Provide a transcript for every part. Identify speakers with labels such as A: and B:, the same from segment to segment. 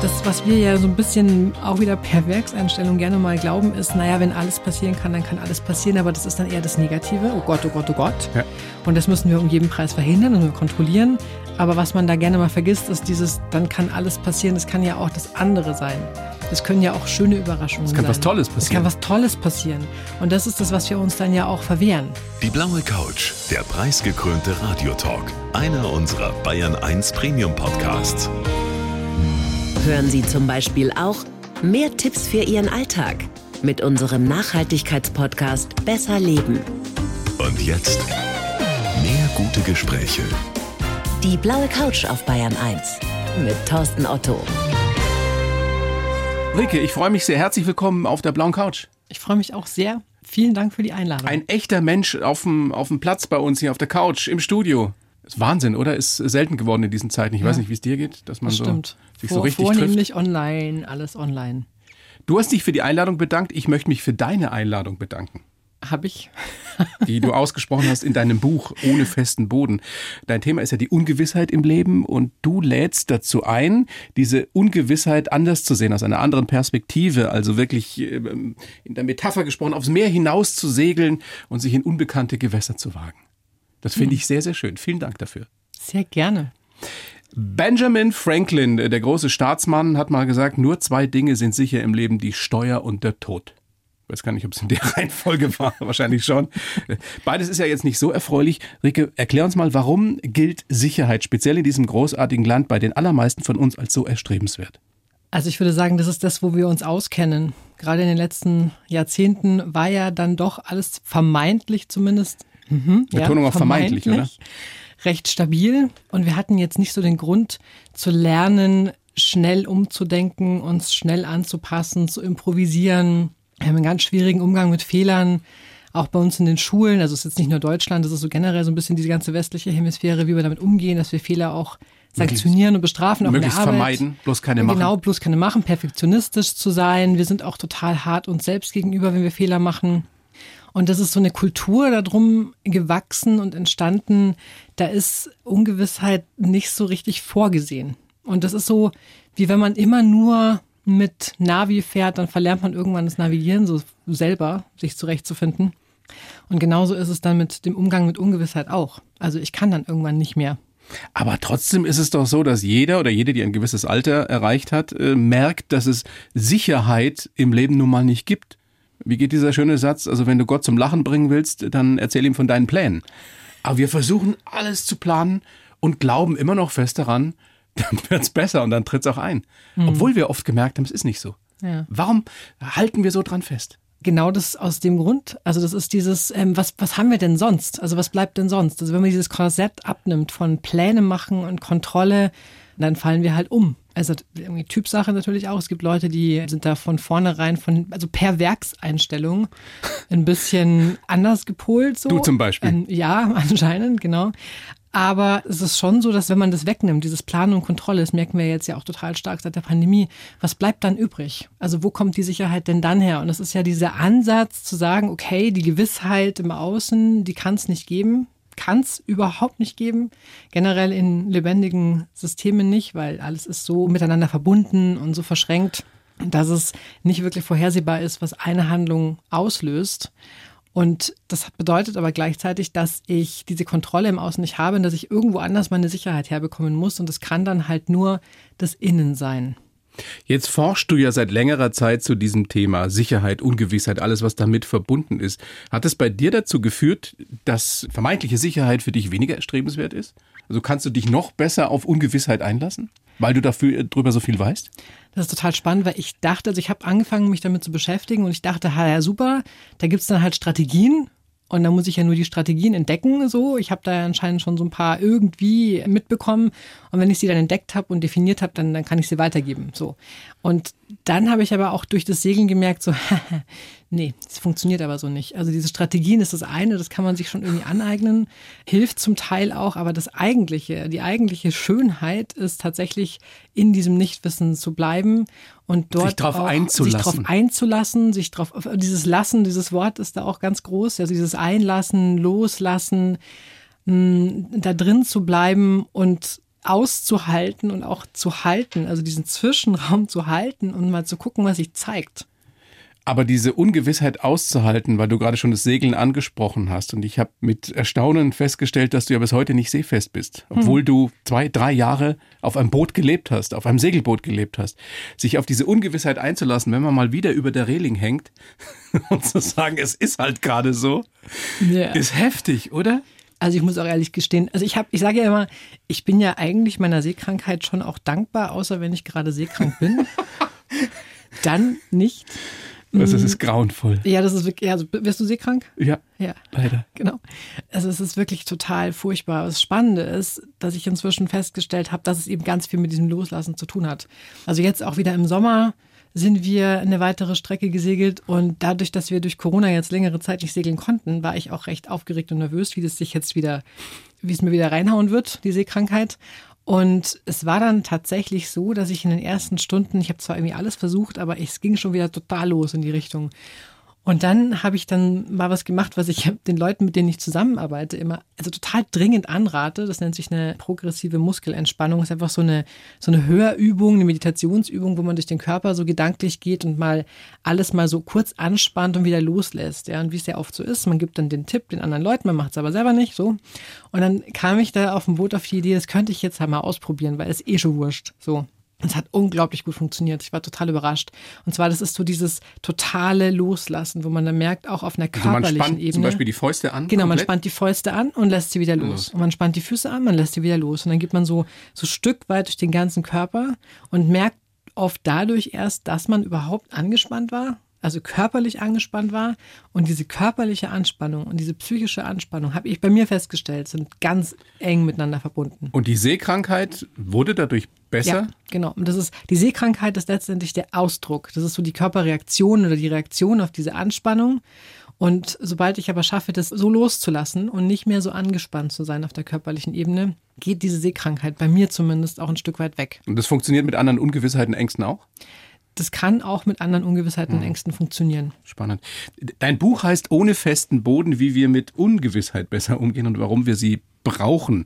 A: Das, was wir ja so ein bisschen auch wieder per Werkseinstellung gerne mal glauben, ist, naja, wenn alles passieren kann, dann kann alles passieren, aber das ist dann eher das Negative. Oh Gott, oh Gott, oh Gott. Ja. Und das müssen wir um jeden Preis verhindern und kontrollieren. Aber was man da gerne mal vergisst, ist dieses, dann kann alles passieren. Das kann ja auch das andere sein. Das können ja auch schöne Überraschungen sein. Es
B: kann sein. was Tolles passieren.
A: Es kann was Tolles passieren. Und das ist das, was wir uns dann ja auch verwehren.
C: Die blaue Couch, der preisgekrönte Radiotalk. Einer unserer Bayern 1 Premium Podcasts.
D: Hören Sie zum Beispiel auch mehr Tipps für Ihren Alltag mit unserem Nachhaltigkeitspodcast Besser Leben.
C: Und jetzt mehr gute Gespräche.
D: Die blaue Couch auf Bayern 1 mit Thorsten Otto.
B: Rike, ich freue mich sehr. Herzlich willkommen auf der blauen Couch.
A: Ich freue mich auch sehr. Vielen Dank für die Einladung.
B: Ein echter Mensch auf dem, auf dem Platz bei uns hier auf der Couch im Studio. Ist Wahnsinn, oder? Ist selten geworden in diesen Zeiten. Ich ja. weiß nicht, wie es dir geht, dass man
A: das
B: so
A: stimmt.
B: Sich
A: Vor,
B: so richtig
A: vornehmlich
B: trifft.
A: online, alles online.
B: Du hast dich für die Einladung bedankt. Ich möchte mich für deine Einladung bedanken.
A: Habe ich.
B: die du ausgesprochen hast in deinem Buch Ohne festen Boden. Dein Thema ist ja die Ungewissheit im Leben und du lädst dazu ein, diese Ungewissheit anders zu sehen, aus einer anderen Perspektive, also wirklich ähm, in der Metapher gesprochen, aufs Meer hinaus zu segeln und sich in unbekannte Gewässer zu wagen. Das finde ich sehr, sehr schön. Vielen Dank dafür.
A: Sehr gerne.
B: Benjamin Franklin, der große Staatsmann, hat mal gesagt, nur zwei Dinge sind sicher im Leben, die Steuer und der Tod. Ich weiß gar nicht, ob es in der Reihenfolge war, wahrscheinlich schon. Beides ist ja jetzt nicht so erfreulich. Rike, erklär uns mal, warum gilt Sicherheit speziell in diesem großartigen Land bei den allermeisten von uns als so erstrebenswert?
A: Also ich würde sagen, das ist das, wo wir uns auskennen. Gerade in den letzten Jahrzehnten war ja dann doch alles vermeintlich zumindest
B: Mhm, Betonung ja, auf vermeintlich, vermeintlich,
A: oder? Recht stabil. Und wir hatten jetzt nicht so den Grund zu lernen, schnell umzudenken, uns schnell anzupassen, zu improvisieren. Wir haben einen ganz schwierigen Umgang mit Fehlern, auch bei uns in den Schulen. Also es ist jetzt nicht nur Deutschland, das ist so generell so ein bisschen diese ganze westliche Hemisphäre, wie wir damit umgehen, dass wir Fehler auch sanktionieren und bestrafen.
B: Auch möglichst vermeiden, bloß keine machen.
A: Genau, bloß keine machen, perfektionistisch zu sein. Wir sind auch total hart uns selbst gegenüber, wenn wir Fehler machen. Und das ist so eine Kultur darum gewachsen und entstanden. Da ist Ungewissheit nicht so richtig vorgesehen. Und das ist so, wie wenn man immer nur mit Navi fährt, dann verlernt man irgendwann das Navigieren so selber, sich zurechtzufinden. Und genauso ist es dann mit dem Umgang mit Ungewissheit auch. Also ich kann dann irgendwann nicht mehr.
B: Aber trotzdem ist es doch so, dass jeder oder jede, die ein gewisses Alter erreicht hat, äh, merkt, dass es Sicherheit im Leben nun mal nicht gibt. Wie geht dieser schöne Satz? Also wenn du Gott zum Lachen bringen willst, dann erzähl ihm von deinen Plänen. Aber wir versuchen alles zu planen und glauben immer noch fest daran, dann wird's besser und dann tritt's auch ein. Mhm. Obwohl wir oft gemerkt haben, es ist nicht so. Ja. Warum halten wir so dran fest?
A: Genau das aus dem Grund. Also das ist dieses, ähm, was, was haben wir denn sonst? Also was bleibt denn sonst? Also wenn man dieses Korsett abnimmt von Pläne machen und Kontrolle, dann fallen wir halt um. Also irgendwie Typsache natürlich auch. Es gibt Leute, die sind da von vornherein von, also per Werkseinstellung ein bisschen anders gepolt. So.
B: Du zum Beispiel. Ähm,
A: ja, anscheinend, genau. Aber es ist schon so, dass wenn man das wegnimmt, dieses Planen und Kontrolle, das merken wir jetzt ja auch total stark seit der Pandemie, was bleibt dann übrig? Also wo kommt die Sicherheit denn dann her? Und das ist ja dieser Ansatz zu sagen, okay, die Gewissheit im Außen, die kann es nicht geben kann es überhaupt nicht geben. Generell in lebendigen Systemen nicht, weil alles ist so miteinander verbunden und so verschränkt, dass es nicht wirklich vorhersehbar ist, was eine Handlung auslöst. Und das bedeutet aber gleichzeitig, dass ich diese Kontrolle im Außen nicht habe und dass ich irgendwo anders meine Sicherheit herbekommen muss. Und das kann dann halt nur das Innen sein.
B: Jetzt forschst du ja seit längerer Zeit zu diesem Thema Sicherheit, Ungewissheit, alles, was damit verbunden ist. Hat es bei dir dazu geführt, dass vermeintliche Sicherheit für dich weniger erstrebenswert ist? Also kannst du dich noch besser auf Ungewissheit einlassen, weil du dafür drüber so viel weißt?
A: Das ist total spannend, weil ich dachte, also ich habe angefangen, mich damit zu beschäftigen und ich dachte, ja super, da gibt es dann halt Strategien und dann muss ich ja nur die Strategien entdecken. So, ich habe da anscheinend schon so ein paar irgendwie mitbekommen. Und wenn ich sie dann entdeckt habe und definiert habe, dann, dann kann ich sie weitergeben. So. Und dann habe ich aber auch durch das Segeln gemerkt, so, nee, es funktioniert aber so nicht. Also diese Strategien ist das eine, das kann man sich schon irgendwie aneignen, hilft zum Teil auch, aber das eigentliche, die eigentliche Schönheit ist tatsächlich in diesem Nichtwissen zu bleiben und dort
B: sich darauf einzulassen.
A: Sich darauf einzulassen, sich drauf, dieses Lassen, dieses Wort ist da auch ganz groß, also dieses Einlassen, Loslassen, mh, da drin zu bleiben und auszuhalten und auch zu halten, also diesen Zwischenraum zu halten und mal zu gucken, was sich zeigt.
B: Aber diese Ungewissheit auszuhalten, weil du gerade schon das Segeln angesprochen hast. Und ich habe mit Erstaunen festgestellt, dass du ja bis heute nicht seefest bist. Obwohl hm. du zwei, drei Jahre auf einem Boot gelebt hast, auf einem Segelboot gelebt hast. Sich auf diese Ungewissheit einzulassen, wenn man mal wieder über der Reling hängt und zu sagen, es ist halt gerade so, yeah. ist heftig, oder?
A: Also ich muss auch ehrlich gestehen, also ich habe, ich sage ja immer, ich bin ja eigentlich meiner Seekrankheit schon auch dankbar, außer wenn ich gerade seekrank bin. Dann nicht.
B: Also es ist grauenvoll.
A: Ja, das ist wirklich, ja, also wirst du seekrank?
B: Ja. Ja. Leider.
A: Genau. Also es ist wirklich total furchtbar. Das Spannende ist, dass ich inzwischen festgestellt habe, dass es eben ganz viel mit diesem Loslassen zu tun hat. Also jetzt auch wieder im Sommer sind wir eine weitere Strecke gesegelt und dadurch, dass wir durch Corona jetzt längere Zeit nicht segeln konnten, war ich auch recht aufgeregt und nervös, wie das sich jetzt wieder, wie es mir wieder reinhauen wird, die Seekrankheit. Und es war dann tatsächlich so, dass ich in den ersten Stunden, ich habe zwar irgendwie alles versucht, aber es ging schon wieder total los in die Richtung. Und dann habe ich dann mal was gemacht, was ich den Leuten, mit denen ich zusammenarbeite, immer also total dringend anrate. Das nennt sich eine progressive Muskelentspannung. Ist einfach so eine, so eine Hörübung, eine Meditationsübung, wo man durch den Körper so gedanklich geht und mal alles mal so kurz anspannt und wieder loslässt. Ja, und wie es ja oft so ist, man gibt dann den Tipp den anderen Leuten, man macht es aber selber nicht so. Und dann kam ich da auf dem Boot auf die Idee, das könnte ich jetzt halt mal ausprobieren, weil es eh schon wurscht. So. Es hat unglaublich gut funktioniert. Ich war total überrascht. Und zwar, das ist so dieses totale Loslassen, wo man dann merkt, auch auf einer körperlichen also man spannt Ebene.
B: Zum Beispiel die Fäuste an.
A: Genau, komplett. man spannt die Fäuste an und lässt sie wieder los. los. Und man spannt die Füße an, man lässt sie wieder los. Und dann geht man so, so Stück weit durch den ganzen Körper und merkt oft dadurch erst, dass man überhaupt angespannt war also körperlich angespannt war. Und diese körperliche Anspannung und diese psychische Anspannung, habe ich bei mir festgestellt, sind ganz eng miteinander verbunden.
B: Und die Seekrankheit wurde dadurch besser? Ja,
A: genau. Und das ist, die Seekrankheit ist letztendlich der Ausdruck. Das ist so die Körperreaktion oder die Reaktion auf diese Anspannung. Und sobald ich aber schaffe, das so loszulassen und nicht mehr so angespannt zu sein auf der körperlichen Ebene, geht diese Seekrankheit bei mir zumindest auch ein Stück weit weg.
B: Und das funktioniert mit anderen Ungewissheiten, Ängsten auch?
A: Das kann auch mit anderen Ungewissheiten und hm. Ängsten funktionieren.
B: Spannend. Dein Buch heißt Ohne festen Boden, wie wir mit Ungewissheit besser umgehen und warum wir sie brauchen.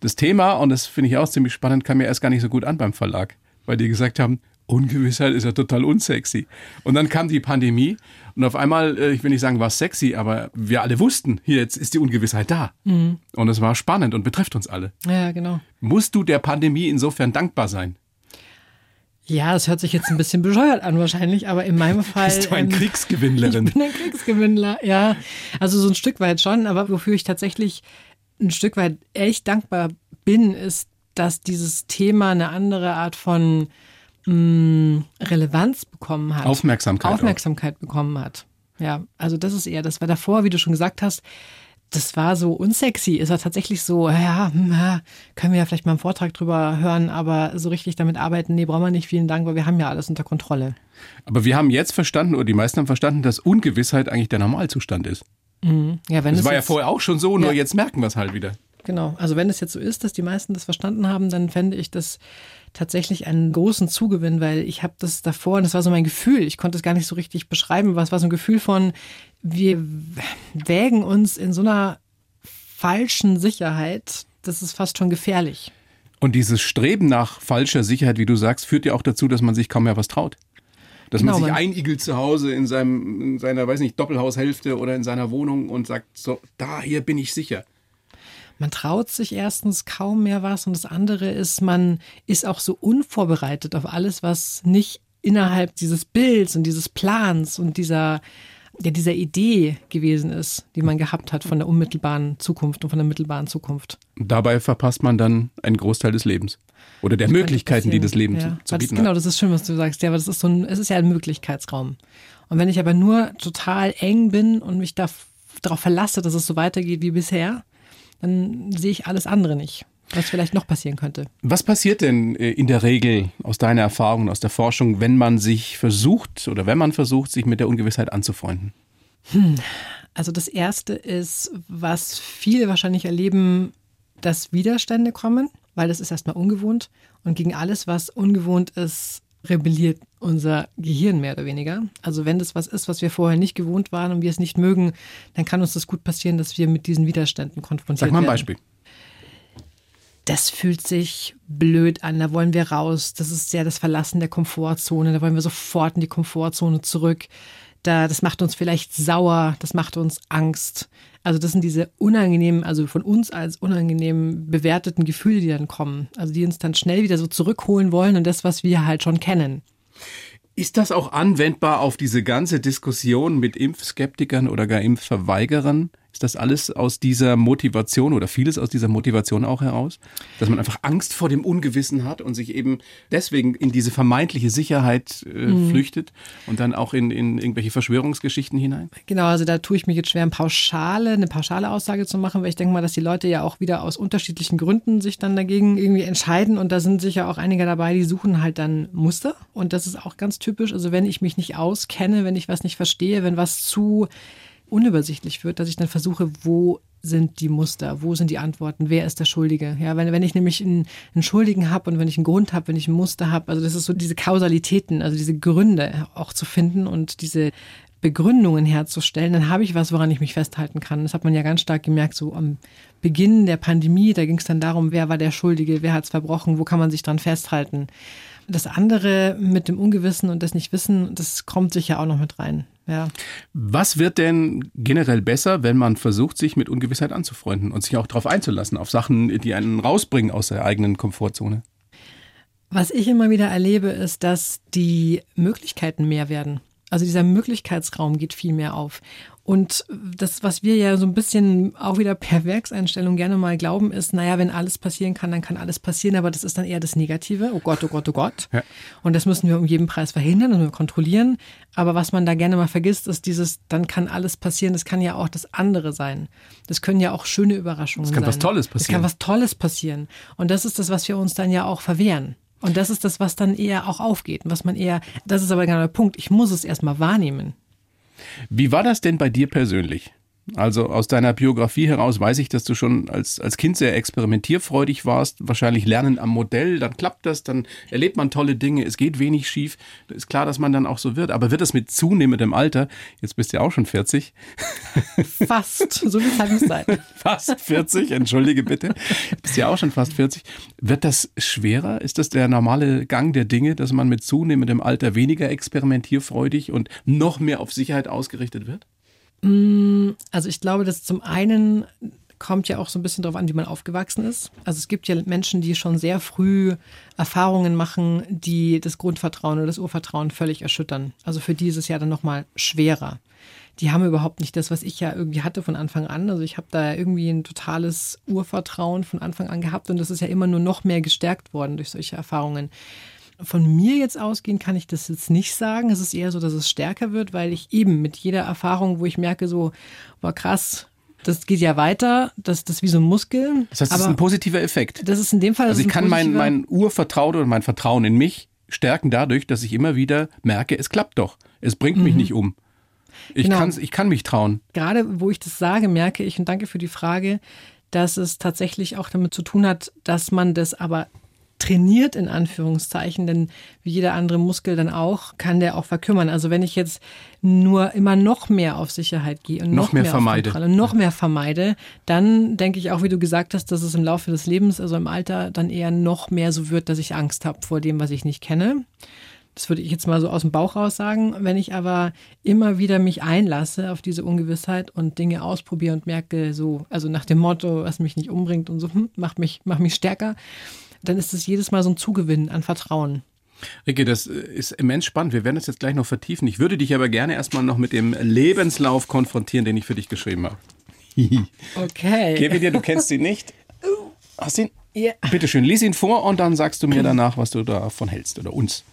B: Das Thema, und das finde ich auch ziemlich spannend, kam mir erst gar nicht so gut an beim Verlag, weil die gesagt haben, Ungewissheit ist ja total unsexy. Und dann kam die Pandemie und auf einmal, äh, ich will nicht sagen, war es sexy, aber wir alle wussten, hier jetzt ist die Ungewissheit da. Mhm. Und es war spannend und betrifft uns alle.
A: Ja, genau.
B: Musst du der Pandemie insofern dankbar sein?
A: Ja, es hört sich jetzt ein bisschen bescheuert an wahrscheinlich, aber in meinem Fall.
B: Bist du ein ähm, Kriegsgewinnlerin?
A: Ich bin ein Kriegsgewinnler, ja. Also so ein Stück weit schon, aber wofür ich tatsächlich ein Stück weit echt dankbar bin, ist, dass dieses Thema eine andere Art von mh, mm, Relevanz bekommen hat.
B: Aufmerksamkeit.
A: Aufmerksamkeit auch. bekommen hat. Ja, also das ist eher, das war davor, wie du schon gesagt hast, das war so unsexy. Ist er tatsächlich so, ja, hm, ja, können wir ja vielleicht mal einen Vortrag drüber hören, aber so richtig damit arbeiten, nee, brauchen wir nicht, vielen Dank, weil wir haben ja alles unter Kontrolle.
B: Aber wir haben jetzt verstanden, oder die meisten haben verstanden, dass Ungewissheit eigentlich der Normalzustand ist. Mhm. Ja, wenn das war ja vorher auch schon so, nur ja. jetzt merken wir es halt wieder.
A: Genau, also wenn es jetzt so ist, dass die meisten das verstanden haben, dann fände ich das tatsächlich einen großen Zugewinn, weil ich habe das davor, und das war so mein Gefühl, ich konnte es gar nicht so richtig beschreiben, was war so ein Gefühl von, wir wägen uns in so einer falschen Sicherheit, das ist fast schon gefährlich.
B: Und dieses Streben nach falscher Sicherheit, wie du sagst, führt ja auch dazu, dass man sich kaum mehr was traut. Dass genau, man sich einigelt zu Hause in, seinem, in seiner, weiß nicht, Doppelhaushälfte oder in seiner Wohnung und sagt, so, da, hier bin ich sicher.
A: Man traut sich erstens kaum mehr was und das andere ist, man ist auch so unvorbereitet auf alles, was nicht innerhalb dieses Bilds und dieses Plans und dieser ja, dieser Idee gewesen ist, die man gehabt hat von der unmittelbaren Zukunft und von der mittelbaren Zukunft.
B: Dabei verpasst man dann einen Großteil des Lebens. Oder der das Möglichkeiten, die das Leben ja. zu, zu bieten
A: das, Genau, das ist schön, was du sagst. Ja, aber das ist so ein, es ist ja ein Möglichkeitsraum. Und wenn ich aber nur total eng bin und mich da, darauf verlasse, dass es so weitergeht wie bisher, dann sehe ich alles andere nicht was vielleicht noch passieren könnte.
B: Was passiert denn äh, in der Regel aus deiner Erfahrung, aus der Forschung, wenn man sich versucht oder wenn man versucht, sich mit der Ungewissheit anzufreunden?
A: Hm. Also das Erste ist, was viele wahrscheinlich erleben, dass Widerstände kommen, weil das ist erstmal ungewohnt. Und gegen alles, was ungewohnt ist, rebelliert unser Gehirn mehr oder weniger. Also wenn das was ist, was wir vorher nicht gewohnt waren und wir es nicht mögen, dann kann uns das gut passieren, dass wir mit diesen Widerständen konfrontiert werden.
B: Sag mal ein Beispiel.
A: das fühlt sich blöd an, da wollen wir raus. Das ist ja das Verlassen der Komfortzone, da wollen wir sofort in die Komfortzone zurück. Da, das macht uns vielleicht sauer, das macht uns Angst. Also das sind diese unangenehmen, also von uns als unangenehm bewerteten Gefühle, die dann kommen. Also die uns dann schnell wieder so zurückholen wollen und das, was wir halt schon kennen.
B: Ist das auch anwendbar auf diese ganze Diskussion mit Impfskeptikern oder gar Impfverweigerern? Ist das alles aus dieser Motivation oder vieles aus dieser Motivation auch heraus? Dass man einfach Angst vor dem Ungewissen hat und sich eben deswegen in diese vermeintliche Sicherheit äh, mhm. flüchtet und dann auch in, in irgendwelche Verschwörungsgeschichten hinein?
A: Genau, also da tue ich mich jetzt schwer, eine pauschale, eine pauschale Aussage zu machen, weil ich denke mal, dass die Leute ja auch wieder aus unterschiedlichen Gründen sich dann dagegen irgendwie entscheiden und da sind sicher auch einige dabei, die suchen halt dann Muster und das ist auch ganz typisch. Also wenn ich mich nicht auskenne, wenn ich was nicht verstehe, wenn was zu unübersichtlich wird, dass ich dann versuche, wo sind die Muster, wo sind die Antworten, wer ist der Schuldige? Ja, wenn, wenn ich nämlich einen, einen Schuldigen habe und wenn ich einen Grund habe, wenn ich ein Muster habe, also das ist so diese Kausalitäten, also diese Gründe auch zu finden und diese Begründungen herzustellen, dann habe ich was, woran ich mich festhalten kann. Das hat man ja ganz stark gemerkt, so am Beginn der Pandemie, da ging es dann darum, wer war der Schuldige, wer hat es verbrochen, wo kann man sich dran festhalten. Das andere mit dem Ungewissen und das Nicht-Wissen, das kommt sicher auch noch mit rein. Ja.
B: Was wird denn generell besser, wenn man versucht, sich mit Ungewissheit anzufreunden und sich auch darauf einzulassen, auf Sachen, die einen rausbringen aus der eigenen Komfortzone?
A: Was ich immer wieder erlebe, ist, dass die Möglichkeiten mehr werden. Also dieser Möglichkeitsraum geht viel mehr auf. Und das, was wir ja so ein bisschen auch wieder per Werkseinstellung gerne mal glauben, ist, naja, wenn alles passieren kann, dann kann alles passieren, aber das ist dann eher das Negative. Oh Gott, oh Gott, oh Gott. Ja. Und das müssen wir um jeden Preis verhindern und kontrollieren. Aber was man da gerne mal vergisst, ist dieses, dann kann alles passieren. Das kann ja auch das andere sein. Das können ja auch schöne Überraschungen sein.
B: Es kann
A: sein.
B: was Tolles passieren.
A: Es kann was Tolles passieren. Und das ist das, was wir uns dann ja auch verwehren. Und das ist das, was dann eher auch aufgeht. was man eher, das ist aber genau der Punkt. Ich muss es erstmal wahrnehmen.
B: Wie war das denn bei dir persönlich? Also aus deiner Biografie heraus weiß ich, dass du schon als, als Kind sehr experimentierfreudig warst, wahrscheinlich lernen am Modell, dann klappt das, dann erlebt man tolle Dinge, es geht wenig schief. Ist klar, dass man dann auch so wird. Aber wird das mit zunehmendem Alter, jetzt bist du ja auch schon 40.
A: Fast, so viel Zeit muss sein.
B: Fast 40, entschuldige bitte. Bist ja auch schon fast 40. Wird das schwerer? Ist das der normale Gang der Dinge, dass man mit zunehmendem Alter weniger experimentierfreudig und noch mehr auf Sicherheit ausgerichtet wird?
A: Mm, also ich glaube, dass zum einen kommt ja auch so ein bisschen darauf an, wie man aufgewachsen ist. Also es gibt ja Menschen, die schon sehr früh Erfahrungen machen, die das Grundvertrauen oder das Urvertrauen völlig erschüttern. Also für die ist es ja dann nochmal schwerer. Die haben überhaupt nicht das, was ich ja irgendwie hatte von Anfang an. Also ich habe da irgendwie ein totales Urvertrauen von Anfang an gehabt und das ist ja immer nur noch mehr gestärkt worden durch solche Erfahrungen. Von mir jetzt ausgehen kann ich das jetzt nicht sagen. Es ist eher so, dass es stärker wird, weil ich eben mit jeder Erfahrung, wo ich merke, so, war krass, das geht ja weiter, das, das ist wie so ein Muskel.
B: Das heißt, das ist ein positiver Effekt.
A: Das ist in dem Fall.
B: Also ich kann mein, mein Urvertrauen oder mein Vertrauen in mich stärken dadurch, dass ich immer wieder merke, es klappt doch. Es bringt mich mhm. nicht um. Ich, genau. ich kann mich trauen.
A: Gerade wo ich das sage, merke ich, und danke für die Frage, dass es tatsächlich auch damit zu tun hat, dass man das aber trainiert, in Anführungszeichen, denn wie jeder andere Muskel dann auch, kann der auch verkümmern. Also wenn ich jetzt nur immer noch mehr auf Sicherheit gehe und noch, noch mehr, mehr vermeide. und noch mehr vermeide, dann denke ich auch, wie du gesagt hast, dass es im Laufe des Lebens, also im Alter, dann eher noch mehr so wird, dass ich Angst habe vor dem, was ich nicht kenne. Das würde ich jetzt mal so aus dem Bauch raus sagen. Wenn ich aber immer wieder mich einlasse auf diese Ungewissheit und Dinge ausprobiere und merke, so, also nach dem Motto, was mich nicht umbringt und so, hm, macht mich, macht mich stärker, dann ist es jedes Mal so ein Zugewinn an Vertrauen.
B: Ricke, das ist immens spannend. Wir werden das jetzt gleich noch vertiefen. Ich würde dich aber gerne erstmal noch mit dem Lebenslauf konfrontieren, den ich für dich geschrieben habe.
A: okay.
B: Gebe dir, du kennst ihn nicht. Hast ihn? Ja. Bitte schön, lies ihn vor und dann sagst du mir danach, was du davon hältst oder uns.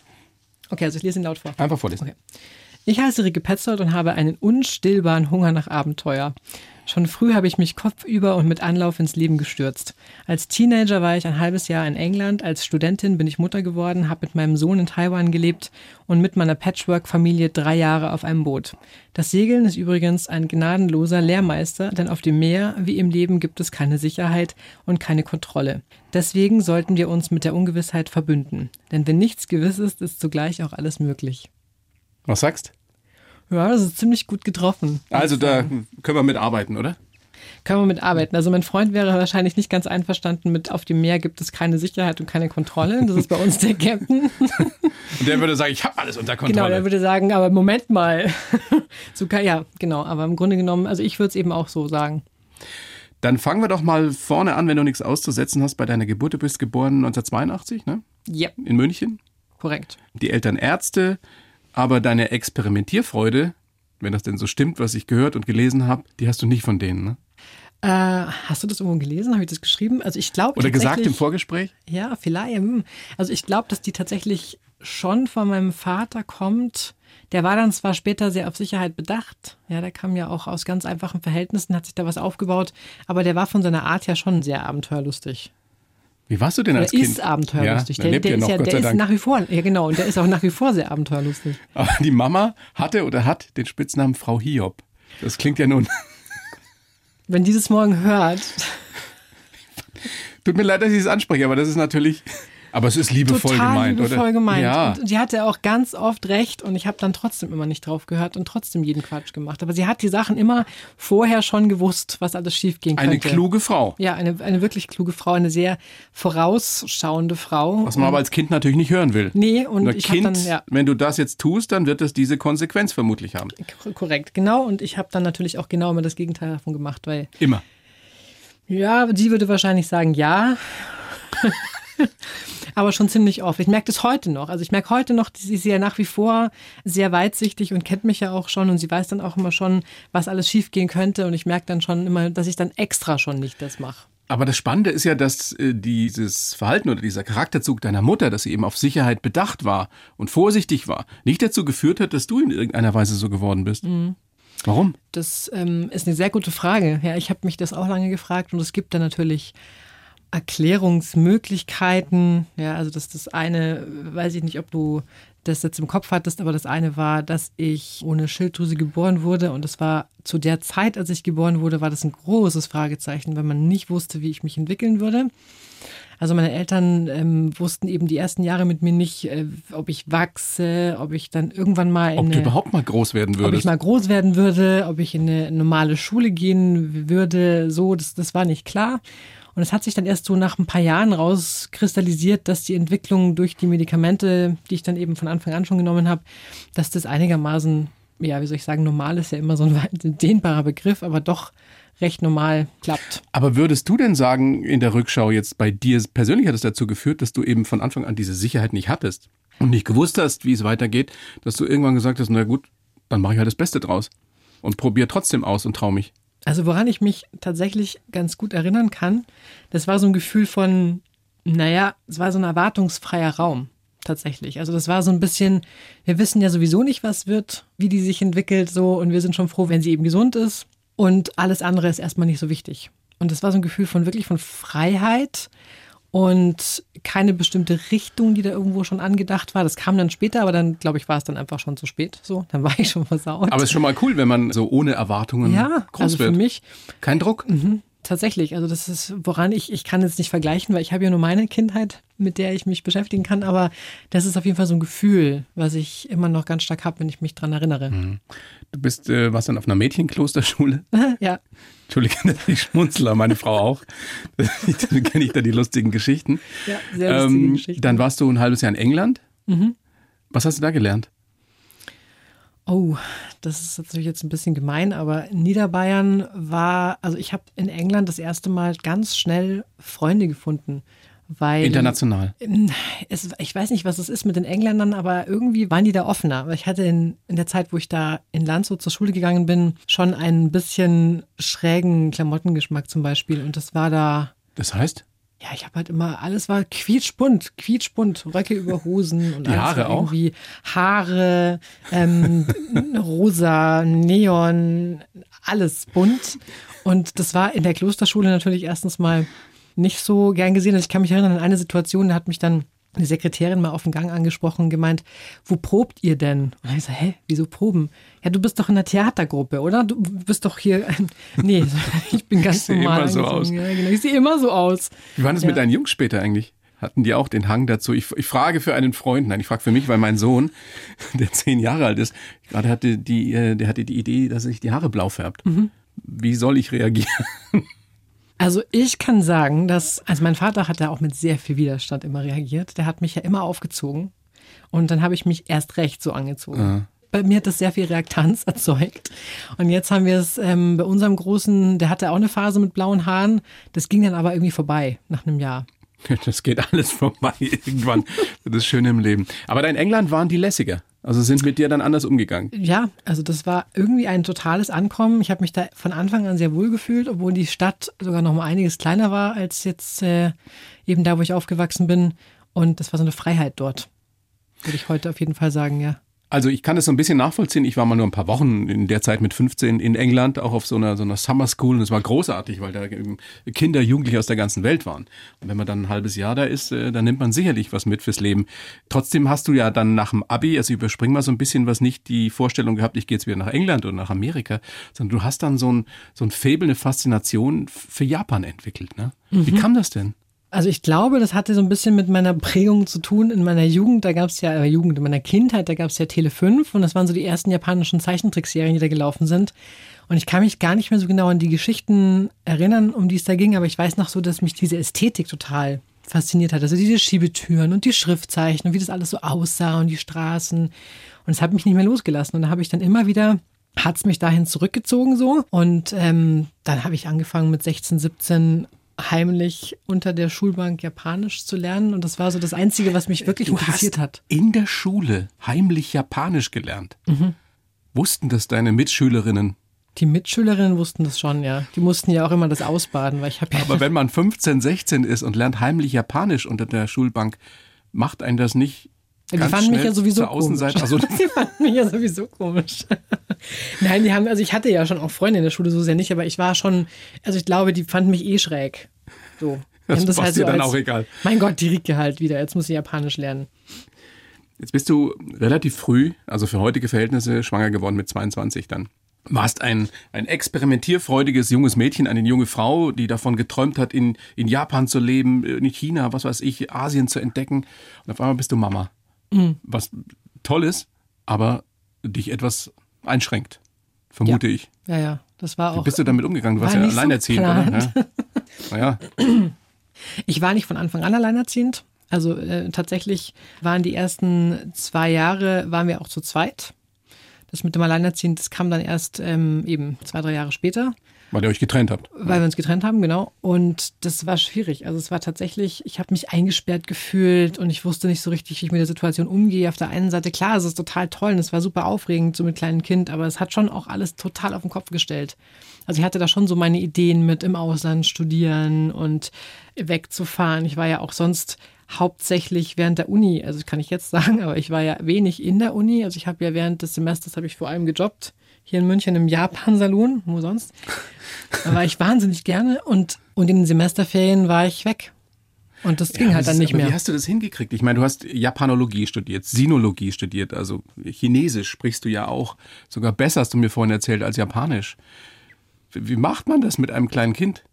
A: Okay, also ich lese ihn laut vor.
B: Einfach vorlesen. Okay.
A: Ich heiße Rike Petzold und habe einen unstillbaren Hunger nach Abenteuer. Schon früh habe ich mich kopfüber und mit Anlauf ins Leben gestürzt. Als Teenager war ich ein halbes Jahr in England, als Studentin bin ich Mutter geworden, habe mit meinem Sohn in Taiwan gelebt und mit meiner Patchwork-Familie drei Jahre auf einem Boot. Das Segeln ist übrigens ein gnadenloser Lehrmeister, denn auf dem Meer wie im Leben gibt es keine Sicherheit und keine Kontrolle. Deswegen sollten wir uns mit der Ungewissheit verbünden. Denn wenn nichts gewiss ist, ist zugleich auch alles möglich.
B: Was sagst?
A: Ja, das ist ziemlich gut getroffen.
B: Also da können wir mitarbeiten, oder?
A: können wir mitarbeiten. Also mein Freund wäre wahrscheinlich nicht ganz einverstanden mit, auf dem Meer gibt es keine Sicherheit und keine Kontrolle. Das ist bei uns der Captain.
B: Und der würde sagen, ich habe alles unter Kontrolle.
A: Genau, der würde sagen, aber Moment mal. so, ja, genau. Aber im Grunde genommen, also ich würde es eben auch so sagen.
B: Dann fangen wir doch mal vorne an, wenn du nichts auszusetzen hast bei deiner Geburt. Du bist geboren 1982, ne?
A: Ja,
B: In München.
A: korrekt.
B: Die Eltern Ärzte, aber deine Experimentierfreude, wenn das denn so stimmt, was ich gehört und gelesen habe, die hast du nicht von denen, ne?
A: Äh, hast du das irgendwo gelesen? Habe ich das geschrieben? Also ich glaube
B: Oder gesagt im Vorgespräch?
A: Ja, vielleicht. hm. Also ich glaube, dass die tatsächlich schon von meinem Vater kommt. Der war dann zwar später sehr auf Sicherheit bedacht. Ja, der kam ja auch aus ganz einfachen Verhältnissen, hat sich da was aufgebaut. Aber der war von seiner Art ja schon sehr abenteuerlustig.
B: Wie warst du denn
A: Der
B: als Kind?
A: ist abenteuerlustig.
B: Ja,
A: der
B: der
A: der
B: ja
A: ist ja,
B: Gott
A: der
B: sei
A: ist nach wie vor, ja genau, und der ist auch nach wie vor sehr abenteuerlustig.
B: Aber die Mama hatte oder hat den Spitznamen Frau Hiob. Das klingt ja nun.
A: Wenn dieses Morgen hört,
B: Tut mir leid, dass ich es anspreche, aber das ist natürlich. Aber es ist liebevoll
A: total
B: gemeint,
A: liebevoll
B: oder?
A: gemeint.
B: Ja.
A: Und die hatte auch ganz oft recht und ich habe dann trotzdem immer nicht drauf gehört und trotzdem jeden Quatsch gemacht. Aber sie hat die Sachen immer vorher schon gewusst, was alles schiefgehen
B: Eine
A: könnte.
B: kluge Frau.
A: Ja, eine, eine wirklich kluge Frau, eine sehr vorausschauende Frau.
B: Was man aber als Kind natürlich nicht hören will.
A: Nee, und
B: Na,
A: ich habe
B: Kind,
A: dann, ja,
B: wenn du das jetzt tust, dann wird es diese Konsequenz vermutlich haben.
A: korrekt, genau. Und ich habe dann natürlich auch genau immer das Gegenteil davon gemacht, weil,
B: Immer.
A: ja, sie würde wahrscheinlich sagen, ja. aber schon ziemlich oft. Ich merke das heute noch. Also ich merke heute noch, sie ist ja nach wie vor sehr weitsichtig und kennt mich ja auch schon und sie weiß dann auch immer schon, was alles schiefgehen könnte und ich merke dann schon immer, dass ich dann extra schon nicht das mache.
B: Aber das Spannende ist ja, dass äh, dieses Verhalten oder dieser Charakterzug deiner Mutter, dass sie eben auf Sicherheit bedacht war und vorsichtig war, nicht dazu geführt hat, dass du in irgendeiner Weise so geworden bist.
A: Mhm.
B: Warum?
A: Das ähm, ist eine sehr gute Frage. Ja, ich habe mich das auch lange gefragt und es gibt da natürlich Erklärungsmöglichkeiten. Ja, also das das eine, weiß ich nicht, ob du das jetzt im Kopf hattest, aber das eine war, dass ich ohne Schilddrüse geboren wurde und das war zu der Zeit, als ich geboren wurde, war das ein großes Fragezeichen, weil man nicht wusste, wie ich mich entwickeln würde. Also meine Eltern ähm, wussten eben die ersten Jahre mit mir nicht, äh, ob ich wachse, ob ich dann irgendwann mal in
B: Ob du
A: eine,
B: überhaupt mal groß werden
A: ob ich
B: würdest.
A: mal groß werden würde, ob ich in eine normale Schule gehen würde, so, das, das war nicht klar. Und es hat sich dann erst so nach ein paar Jahren rauskristallisiert, dass die Entwicklung durch die Medikamente, die ich dann eben von Anfang an schon genommen habe, dass das einigermaßen, ja, wie soll ich sagen, normal ist ja immer so ein dehnbarer Begriff, aber doch recht normal klappt.
B: Aber würdest du denn sagen, in der Rückschau jetzt bei dir persönlich hat es dazu geführt, dass du eben von Anfang an diese Sicherheit nicht hattest und nicht gewusst hast, wie es weitergeht, dass du irgendwann gesagt hast, na gut, dann mache ich halt das Beste draus und probiere trotzdem aus und trau mich.
A: Also woran ich mich tatsächlich ganz gut erinnern kann, das war so ein Gefühl von, naja, es war so ein erwartungsfreier Raum tatsächlich. Also das war so ein bisschen, wir wissen ja sowieso nicht, was wird, wie die sich entwickelt so und wir sind schon froh, wenn sie eben gesund ist und alles andere ist erstmal nicht so wichtig. Und das war so ein Gefühl von wirklich von Freiheit und keine bestimmte Richtung, die da irgendwo schon angedacht war. Das kam dann später, aber dann, glaube ich, war es dann einfach schon zu spät. So, dann war ich schon versaut.
B: Aber es ist schon mal cool, wenn man so ohne Erwartungen
A: ja,
B: groß
A: also
B: wird.
A: für mich
B: Kein Druck.
A: Tatsächlich, also das ist, woran ich, ich kann jetzt nicht vergleichen, weil ich habe ja nur meine Kindheit, mit der ich mich beschäftigen kann, aber das ist auf jeden Fall so ein Gefühl, was ich immer noch ganz stark habe, wenn ich mich dran erinnere.
B: Du bist, äh, warst dann auf einer Mädchenklosterschule.
A: Ja,
B: Entschuldige, dass ich schmunzle, meine Frau auch. Dann kenne ich da die lustigen Geschichten.
A: ja, sehr lustige
B: Ähm,
A: Geschichte.
B: dann warst du ein halbes Jahr in England.
A: Mhm.
B: Was hast du da gelernt?
A: Oh, das ist natürlich jetzt ein bisschen gemein, aber Niederbayern war, also ich habe in England das erste Mal ganz schnell Freunde gefunden. Weil
B: International.
A: es, ich weiß nicht, was es ist mit den Engländern, aber irgendwie waren die da offener. Ich hatte in, in der Zeit, wo ich da in Landshut zur Schule gegangen bin, schon einen bisschen schrägen Klamottengeschmack zum Beispiel. Und das war da,
B: Das heißt?
A: Ja, ich habe halt immer, alles war quietschbunt, quietschbunt, Röcke über Hosen und
B: Die
A: alles
B: Haare auch?
A: irgendwie Haare, ähm, rosa, Neon, alles bunt. Und das war in der Klosterschule natürlich erstens mal nicht so gern gesehen. Also ich kann mich erinnern an eine Situation, da hat mich dann eine Sekretärin mal auf dem Gang angesprochen und gemeint, wo probt ihr denn? Und ich so, hä, wieso proben? Ja, du bist doch in der Theatergruppe, oder? Du bist doch hier. Nee, ich bin ganz
B: sehe
A: normal.
B: immer so
A: angezogen. Ja, genau. Ich sehe immer so aus.
B: Wie war das
A: Ja.
B: mit deinen Jungs später eigentlich? Hatten die auch den Hang dazu? Ich, ich frage für einen Freund, nein, ich frage für mich, weil mein Sohn, der zehn Jahre alt ist, gerade hatte die, äh, der hatte die Idee, dass er sich die Haare blau färbt.
A: Mhm.
B: Wie soll ich reagieren?
A: Also ich kann sagen, dass, also mein Vater hat da auch mit sehr viel Widerstand immer reagiert. Der hat mich ja immer aufgezogen und dann habe ich mich erst recht so angezogen. Ja. Bei mir hat das sehr viel Reaktanz erzeugt. Und jetzt haben wir es ähm, bei unserem Großen, der hatte auch eine Phase mit blauen Haaren. Das ging dann aber irgendwie vorbei nach einem Jahr.
B: Das geht alles vorbei irgendwann. Das ist schön im Leben. Aber da in England waren die lässiger. Also sind mit dir dann anders umgegangen?
A: Ja, also das war irgendwie ein totales Ankommen. Ich habe mich da von Anfang an sehr wohl gefühlt, obwohl die Stadt sogar noch mal einiges kleiner war als jetzt äh, eben da, wo ich aufgewachsen bin. Und das war so eine Freiheit dort, würde ich heute auf jeden Fall sagen, ja.
B: Also ich kann das so ein bisschen nachvollziehen. Ich war mal nur ein paar Wochen in der Zeit mit 15 in England, auch auf so einer, so einer Summer School. Und es war großartig, weil da Kinder, Jugendliche aus der ganzen Welt waren. Und wenn man dann ein halbes Jahr da ist, äh, dann nimmt man sicherlich was mit fürs Leben. Trotzdem hast du ja dann nach dem Abi, also überspring mal so ein bisschen was, nicht die Vorstellung gehabt, ich gehe jetzt wieder nach England oder nach Amerika, sondern du hast dann so ein, so ein Faible, eine Faszination für Japan entwickelt. Ne? Mhm. Wie kam das denn?
A: Also ich glaube, das hatte so ein bisschen mit meiner Prägung zu tun. In meiner Jugend, da gab es ja, äh, Jugend, in meiner Kindheit, da gab es ja Tele 5 und das waren so die ersten japanischen Zeichentrickserien, die da gelaufen sind. Und ich kann mich gar nicht mehr so genau an die Geschichten erinnern, um die es da ging, aber ich weiß noch so, dass mich diese Ästhetik total fasziniert hat. Also diese Schiebetüren und die Schriftzeichen und wie das alles so aussah und die Straßen. Und es hat mich nicht mehr losgelassen. Und da habe ich dann immer wieder hat es mich dahin zurückgezogen so. Und ähm, dann habe ich angefangen mit 16, 17 heimlich unter der Schulbank Japanisch zu lernen. Und das war so das Einzige, was mich wirklich du interessiert hat.
B: In der Schule heimlich Japanisch gelernt. Mhm. Wussten das deine Mitschülerinnen?
A: Die Mitschülerinnen wussten das schon, ja. Die mussten ja auch immer das ausbaden, weil ich habe ja
B: Aber wenn man 15, 16 ist und lernt heimlich Japanisch unter der Schulbank, macht einen das nicht
A: die fanden mich ja sowieso komisch. Also, die fanden mich ja sowieso komisch. Nein, die haben, also ich hatte ja schon auch Freunde in der Schule, so sehr nicht, aber ich war schon, also ich glaube, die fanden mich eh schräg. So.
B: Das, das halt so dann als, auch egal.
A: Mein Gott, die Rike halt wieder, jetzt muss ich Japanisch lernen.
B: Jetzt bist du relativ früh, also für heutige Verhältnisse, schwanger geworden mit 22 dann. Warst ein, ein experimentierfreudiges junges Mädchen, eine junge Frau, die davon geträumt hat, in, in Japan zu leben, in China, was weiß ich, Asien zu entdecken. Und auf einmal bist du Mama. Mhm. Was toll ist, aber dich etwas einschränkt, vermute
A: ja.
B: ich.
A: Ja, ja, das war auch.
B: Wie bist du damit umgegangen? Du warst ja alleinerziehend, so oder? Ja. Naja.
A: Ich war nicht von Anfang an alleinerziehend. Also äh, tatsächlich waren die ersten zwei Jahre, waren wir auch zu zweit. Das mit dem Alleinerziehend, das kam dann erst ähm, eben zwei, drei Jahre später.
B: Weil ihr euch getrennt habt.
A: Weil wir uns getrennt haben, genau. Und das war schwierig. Also es war tatsächlich, ich habe mich eingesperrt gefühlt und ich wusste nicht so richtig, wie ich mit der Situation umgehe. Auf der einen Seite, klar, es ist total toll und es war super aufregend, so mit kleinem Kind, aber es hat schon auch alles total auf den Kopf gestellt. Also ich hatte da schon so meine Ideen mit im Ausland studieren und wegzufahren. Ich war ja auch sonst hauptsächlich während der Uni, also kann ich jetzt sagen, aber ich war ja wenig in der Uni. Also ich habe ja während des Semesters habe ich vor allem gejobbt hier in München im Japan-Salon, wo sonst. Da war ich wahnsinnig gerne und, und in den Semesterferien war ich weg. Und das ging ja, halt dann nicht mehr.
B: Wie hast du das hingekriegt? Ich meine, du hast Japanologie studiert, Sinologie studiert, also Chinesisch sprichst du ja auch. Sogar besser hast du mir vorhin erzählt als Japanisch. Wie macht man das mit einem kleinen Kind?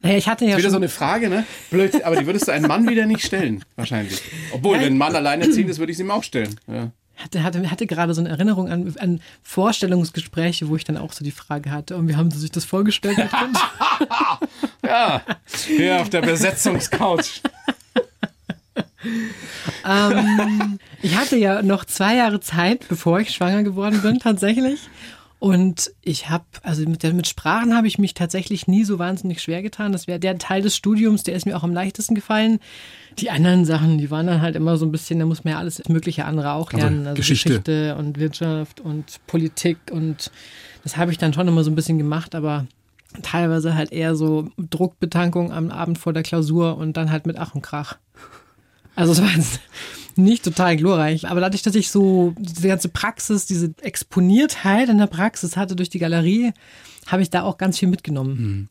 A: Naja, ich hatte ja
B: das ist wieder so eine Frage, ne? Blöd, aber die würdest du einem Mann wieder nicht stellen, wahrscheinlich. Obwohl, ja, wenn ein Mann alleinerziehend ist, würde ich es ihm auch stellen. Ja
A: hatte, hatte, hatte gerade so eine Erinnerung an, an Vorstellungsgespräche, wo ich dann auch so die Frage hatte, und wie haben Sie sich das vorgestellt?
B: ja, hier auf der Besetzungscouch.
A: ähm, ich hatte ja noch zwei Jahre Zeit, bevor ich schwanger geworden bin, tatsächlich. Und ich habe, also mit, der, mit Sprachen habe ich mich tatsächlich nie so wahnsinnig schwer getan. Das wäre der Teil des Studiums, der ist mir auch am leichtesten gefallen. Die anderen Sachen, die waren dann halt immer so ein bisschen, da muss man ja alles mögliche andere auch also lernen. Also, also Geschichte. Geschichte und Wirtschaft und Politik und das habe ich dann schon immer so ein bisschen gemacht, aber teilweise halt eher so Druckbetankung am Abend vor der Klausur und dann halt mit Ach und Krach. Also es war jetzt nicht total glorreich, aber dadurch, dass ich so diese ganze Praxis, diese Exponiertheit in der Praxis hatte durch die Galerie, habe ich da auch ganz viel mitgenommen.
B: Mhm.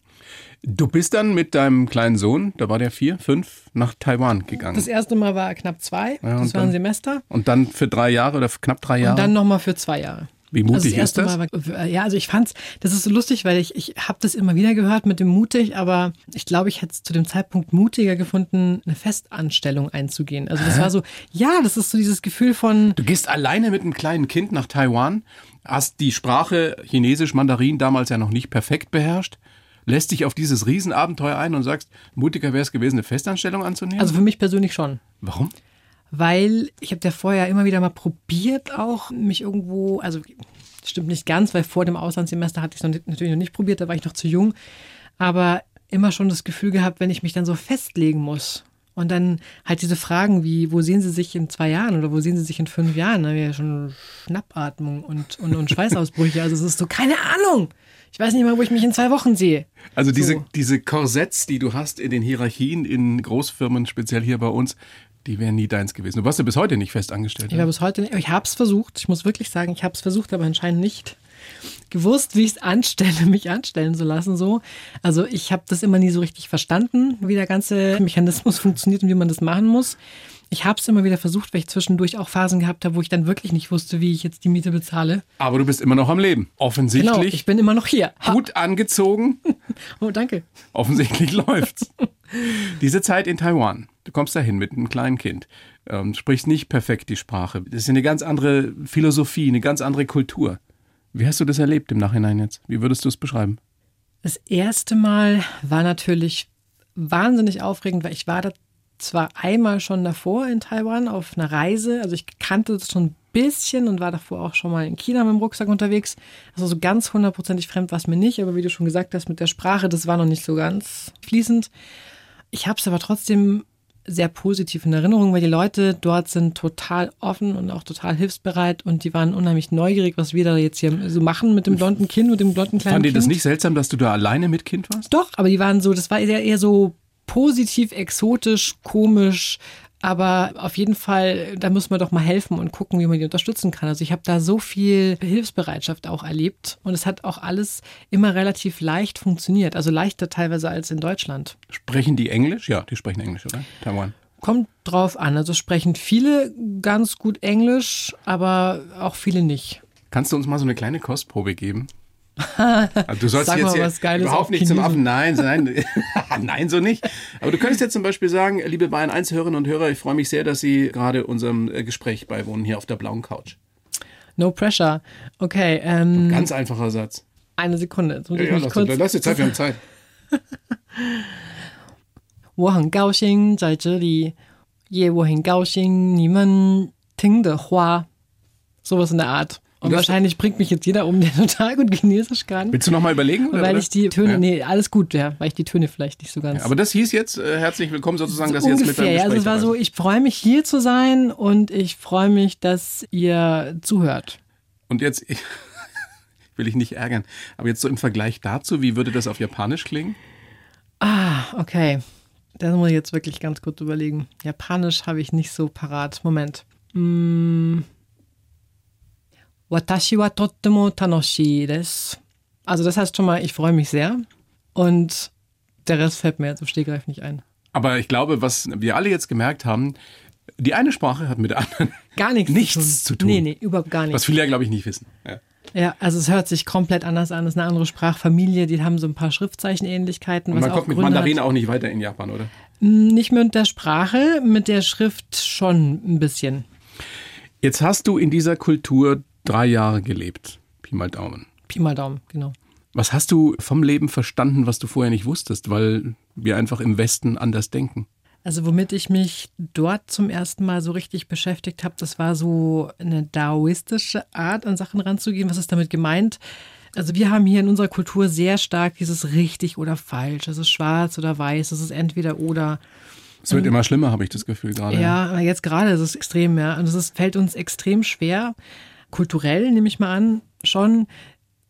B: Du bist dann mit deinem kleinen Sohn, da war der vier, fünf, nach Taiwan gegangen.
A: Das erste Mal war er knapp zwei, ja, das war ein Semester.
B: Und dann für drei Jahre oder knapp drei Jahre?
A: Und dann nochmal für zwei Jahre.
B: Wie mutig also das ist das?
A: War, ja, also ich fand's, das ist so lustig, weil ich, ich habe das immer wieder gehört mit dem mutig, aber ich glaube, ich hätte es zu dem Zeitpunkt mutiger gefunden, eine Festanstellung einzugehen. Also das Hä? war so, ja, das ist so dieses Gefühl von.
B: Du gehst alleine mit einem kleinen Kind nach Taiwan hast die Sprache Chinesisch, Mandarin damals ja noch nicht perfekt beherrscht, lässt dich auf dieses Riesenabenteuer ein und sagst, mutiger wäre es gewesen, eine Festanstellung anzunehmen?
A: Also für mich persönlich schon.
B: Warum?
A: Weil ich habe ja vorher immer wieder mal probiert, auch mich irgendwo, also stimmt nicht ganz, weil vor dem Auslandssemester hatte ich es natürlich noch nicht probiert, da war ich noch zu jung, aber immer schon das Gefühl gehabt, wenn ich mich dann so festlegen muss und dann halt diese Fragen wie, wo sehen Sie sich in zwei Jahren oder wo sehen Sie sich in fünf Jahren? Da haben wir ja schon Schnappatmung und, und, und Schweißausbrüche. Also es ist so, keine Ahnung. Ich weiß nicht mal, wo ich mich in zwei Wochen sehe.
B: Also diese,
A: So.
B: diese Korsetts, die du hast in den Hierarchien in Großfirmen, speziell hier bei uns, die wären nie deins gewesen. Du warst ja bis heute nicht fest angestellt.
A: Ich
B: ne?
A: habe es heute nicht, ich habe es versucht. Ich muss wirklich sagen, ich habe es versucht, aber anscheinend nicht gewusst, wie ich es anstelle, mich anstellen zu lassen. So, also ich habe das immer nie so richtig verstanden, wie der ganze Mechanismus funktioniert und wie man das machen muss. Ich habe es immer wieder versucht, weil ich zwischendurch auch Phasen gehabt habe, wo ich dann wirklich nicht wusste, wie ich jetzt die Miete bezahle.
B: Aber du bist immer noch am Leben.
A: Genau,
B: Offensichtlich
A: ich bin immer noch hier. Ha.
B: gut angezogen.
A: Oh, danke.
B: Offensichtlich läuft's. Diese Zeit in Taiwan. Du kommst dahin mit einem kleinen Kind, ähm, sprichst nicht perfekt die Sprache. Das ist eine ganz andere Philosophie, eine ganz andere Kultur. Wie hast du das erlebt im Nachhinein jetzt? Wie würdest du es beschreiben?
A: Das erste Mal war natürlich wahnsinnig aufregend, weil ich war da zwar einmal schon davor in Taiwan auf einer Reise, also ich kannte das schon ein bisschen und war davor auch schon mal in China mit dem Rucksack unterwegs. Also so ganz hundertprozentig fremd war es mir nicht, aber wie du schon gesagt hast, mit der Sprache, das war noch nicht so ganz fließend. Ich habe es aber trotzdem sehr positiv in Erinnerung, weil die Leute dort sind total offen und auch total hilfsbereit und die waren unheimlich neugierig, was wir da jetzt hier so machen mit dem blonden Kind, mit dem blonden kleinen
B: Fand ihr
A: Kind.
B: das nicht seltsam, dass du da alleine mit Kind warst?
A: Doch, aber die waren so, das war eher, eher so positiv, exotisch, komisch. Aber auf jeden Fall, da muss man doch mal helfen und gucken, wie man die unterstützen kann. Also ich habe da so viel Hilfsbereitschaft auch erlebt und es hat auch alles immer relativ leicht funktioniert. Also leichter teilweise als in Deutschland.
B: Sprechen die Englisch? Ja, die sprechen Englisch, oder? Taiwan.
A: Kommt drauf an. Also sprechen viele ganz gut Englisch, aber auch viele nicht.
B: Kannst du uns mal so eine kleine Kostprobe geben? Also du sollst
A: Sag
B: jetzt
A: mal
B: hier
A: was Geiles
B: überhaupt
A: auf
B: nicht zum
A: Chinesisch.
B: Affen. Nein, nein, nein, so nicht. Aber du könntest jetzt zum Beispiel sagen, liebe Bayern 1 Hörerinnen und Hörer, ich freue mich sehr, dass Sie gerade unserem äh, Gespräch beiwohnen hier auf der blauen Couch.
A: No pressure. Okay, ähm,
B: Ganz einfacher Satz.
A: eine Sekunde. Jetzt muss
B: Ja,
A: ich
B: ja,
A: mich
B: lass,
A: kurz
B: lass dir Zeit, wir haben Zeit.
A: 我很高兴在这里，也我很高兴你们听的话，sowas in der Art. Und wahrscheinlich bringt mich jetzt jeder um, der total gut Chinesisch kann.
B: Willst du nochmal überlegen? Oder,
A: Weil ich die Töne,
B: Ja.
A: nee, alles gut, ja, weil ich die Töne vielleicht nicht so ganz.
B: Ja, aber das hieß jetzt äh, herzlich willkommen sozusagen, dass Sie jetzt mit
A: ungefähr,
B: beim
A: ja. Also
B: Gespräch
A: es war so, ich freue mich hier zu sein und ich freue mich, dass ihr zuhört.
B: Und jetzt will ich nicht ärgern, aber jetzt so im Vergleich dazu, wie würde das auf Japanisch klingen?
A: Ah, okay. Das muss ich jetzt wirklich ganz kurz überlegen. Japanisch habe ich nicht so parat. Moment. Mm. Watashi wa totemo tanoshii desu. Also das heißt schon mal, ich freue mich sehr. Und der Rest fällt mir jetzt im Stegreif nicht ein.
B: Aber ich glaube, was wir alle jetzt gemerkt haben, die eine Sprache hat mit der anderen
A: Gar nichts,
B: nichts zu tun.
A: Nee, nee, überhaupt gar nichts.
B: Was viele ja, glaube ich, nicht wissen. Ja.
A: Ja, also es hört sich komplett anders an. Es ist eine andere Sprachfamilie, die haben so ein paar Schriftzeichenähnlichkeiten.
B: Und man kommt mit
A: Gründe
B: Mandarin
A: hat.
B: auch nicht weiter in Japan, oder?
A: Nicht mit der Sprache, mit der Schrift schon ein bisschen.
B: Jetzt hast du in dieser Kultur drei Jahre gelebt. Pi mal Daumen.
A: Pi mal Daumen, genau.
B: Was hast du vom Leben verstanden, was du vorher nicht wusstest, weil wir einfach im Westen anders denken?
A: Also womit ich mich dort zum ersten Mal so richtig beschäftigt habe, das war so eine daoistische Art, an Sachen ranzugehen. Was ist damit gemeint? Also wir haben hier in unserer Kultur sehr stark dieses richtig oder falsch. Es ist schwarz oder weiß, es ist entweder oder.
B: Es wird immer schlimmer, habe ich das Gefühl gerade.
A: Ja, jetzt gerade ist es extrem, ja. Und es fällt uns extrem schwer, kulturell nehme ich mal an, schon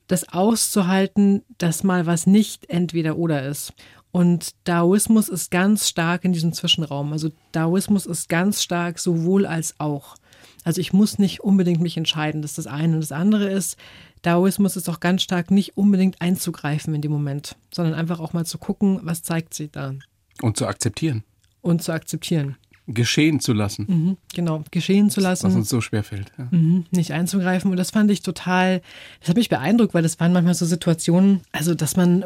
A: das auszuhalten, dass mal was nicht entweder oder ist. Und Daoismus ist ganz stark in diesem Zwischenraum. Also Daoismus ist ganz stark sowohl als auch. Also ich muss nicht unbedingt mich entscheiden, das ist das eine. Und das andere ist, Daoismus ist auch ganz stark nicht unbedingt einzugreifen in dem Moment, sondern einfach auch mal zu gucken, was zeigt sich da
B: Und zu akzeptieren.
A: und zu akzeptieren.
B: Geschehen zu lassen.
A: Mhm, genau, geschehen zu lassen.
B: Was uns so schwer fällt. Ja.
A: Mhm, nicht einzugreifen. Und das fand ich total, das hat mich beeindruckt, weil das waren manchmal so Situationen, also dass man,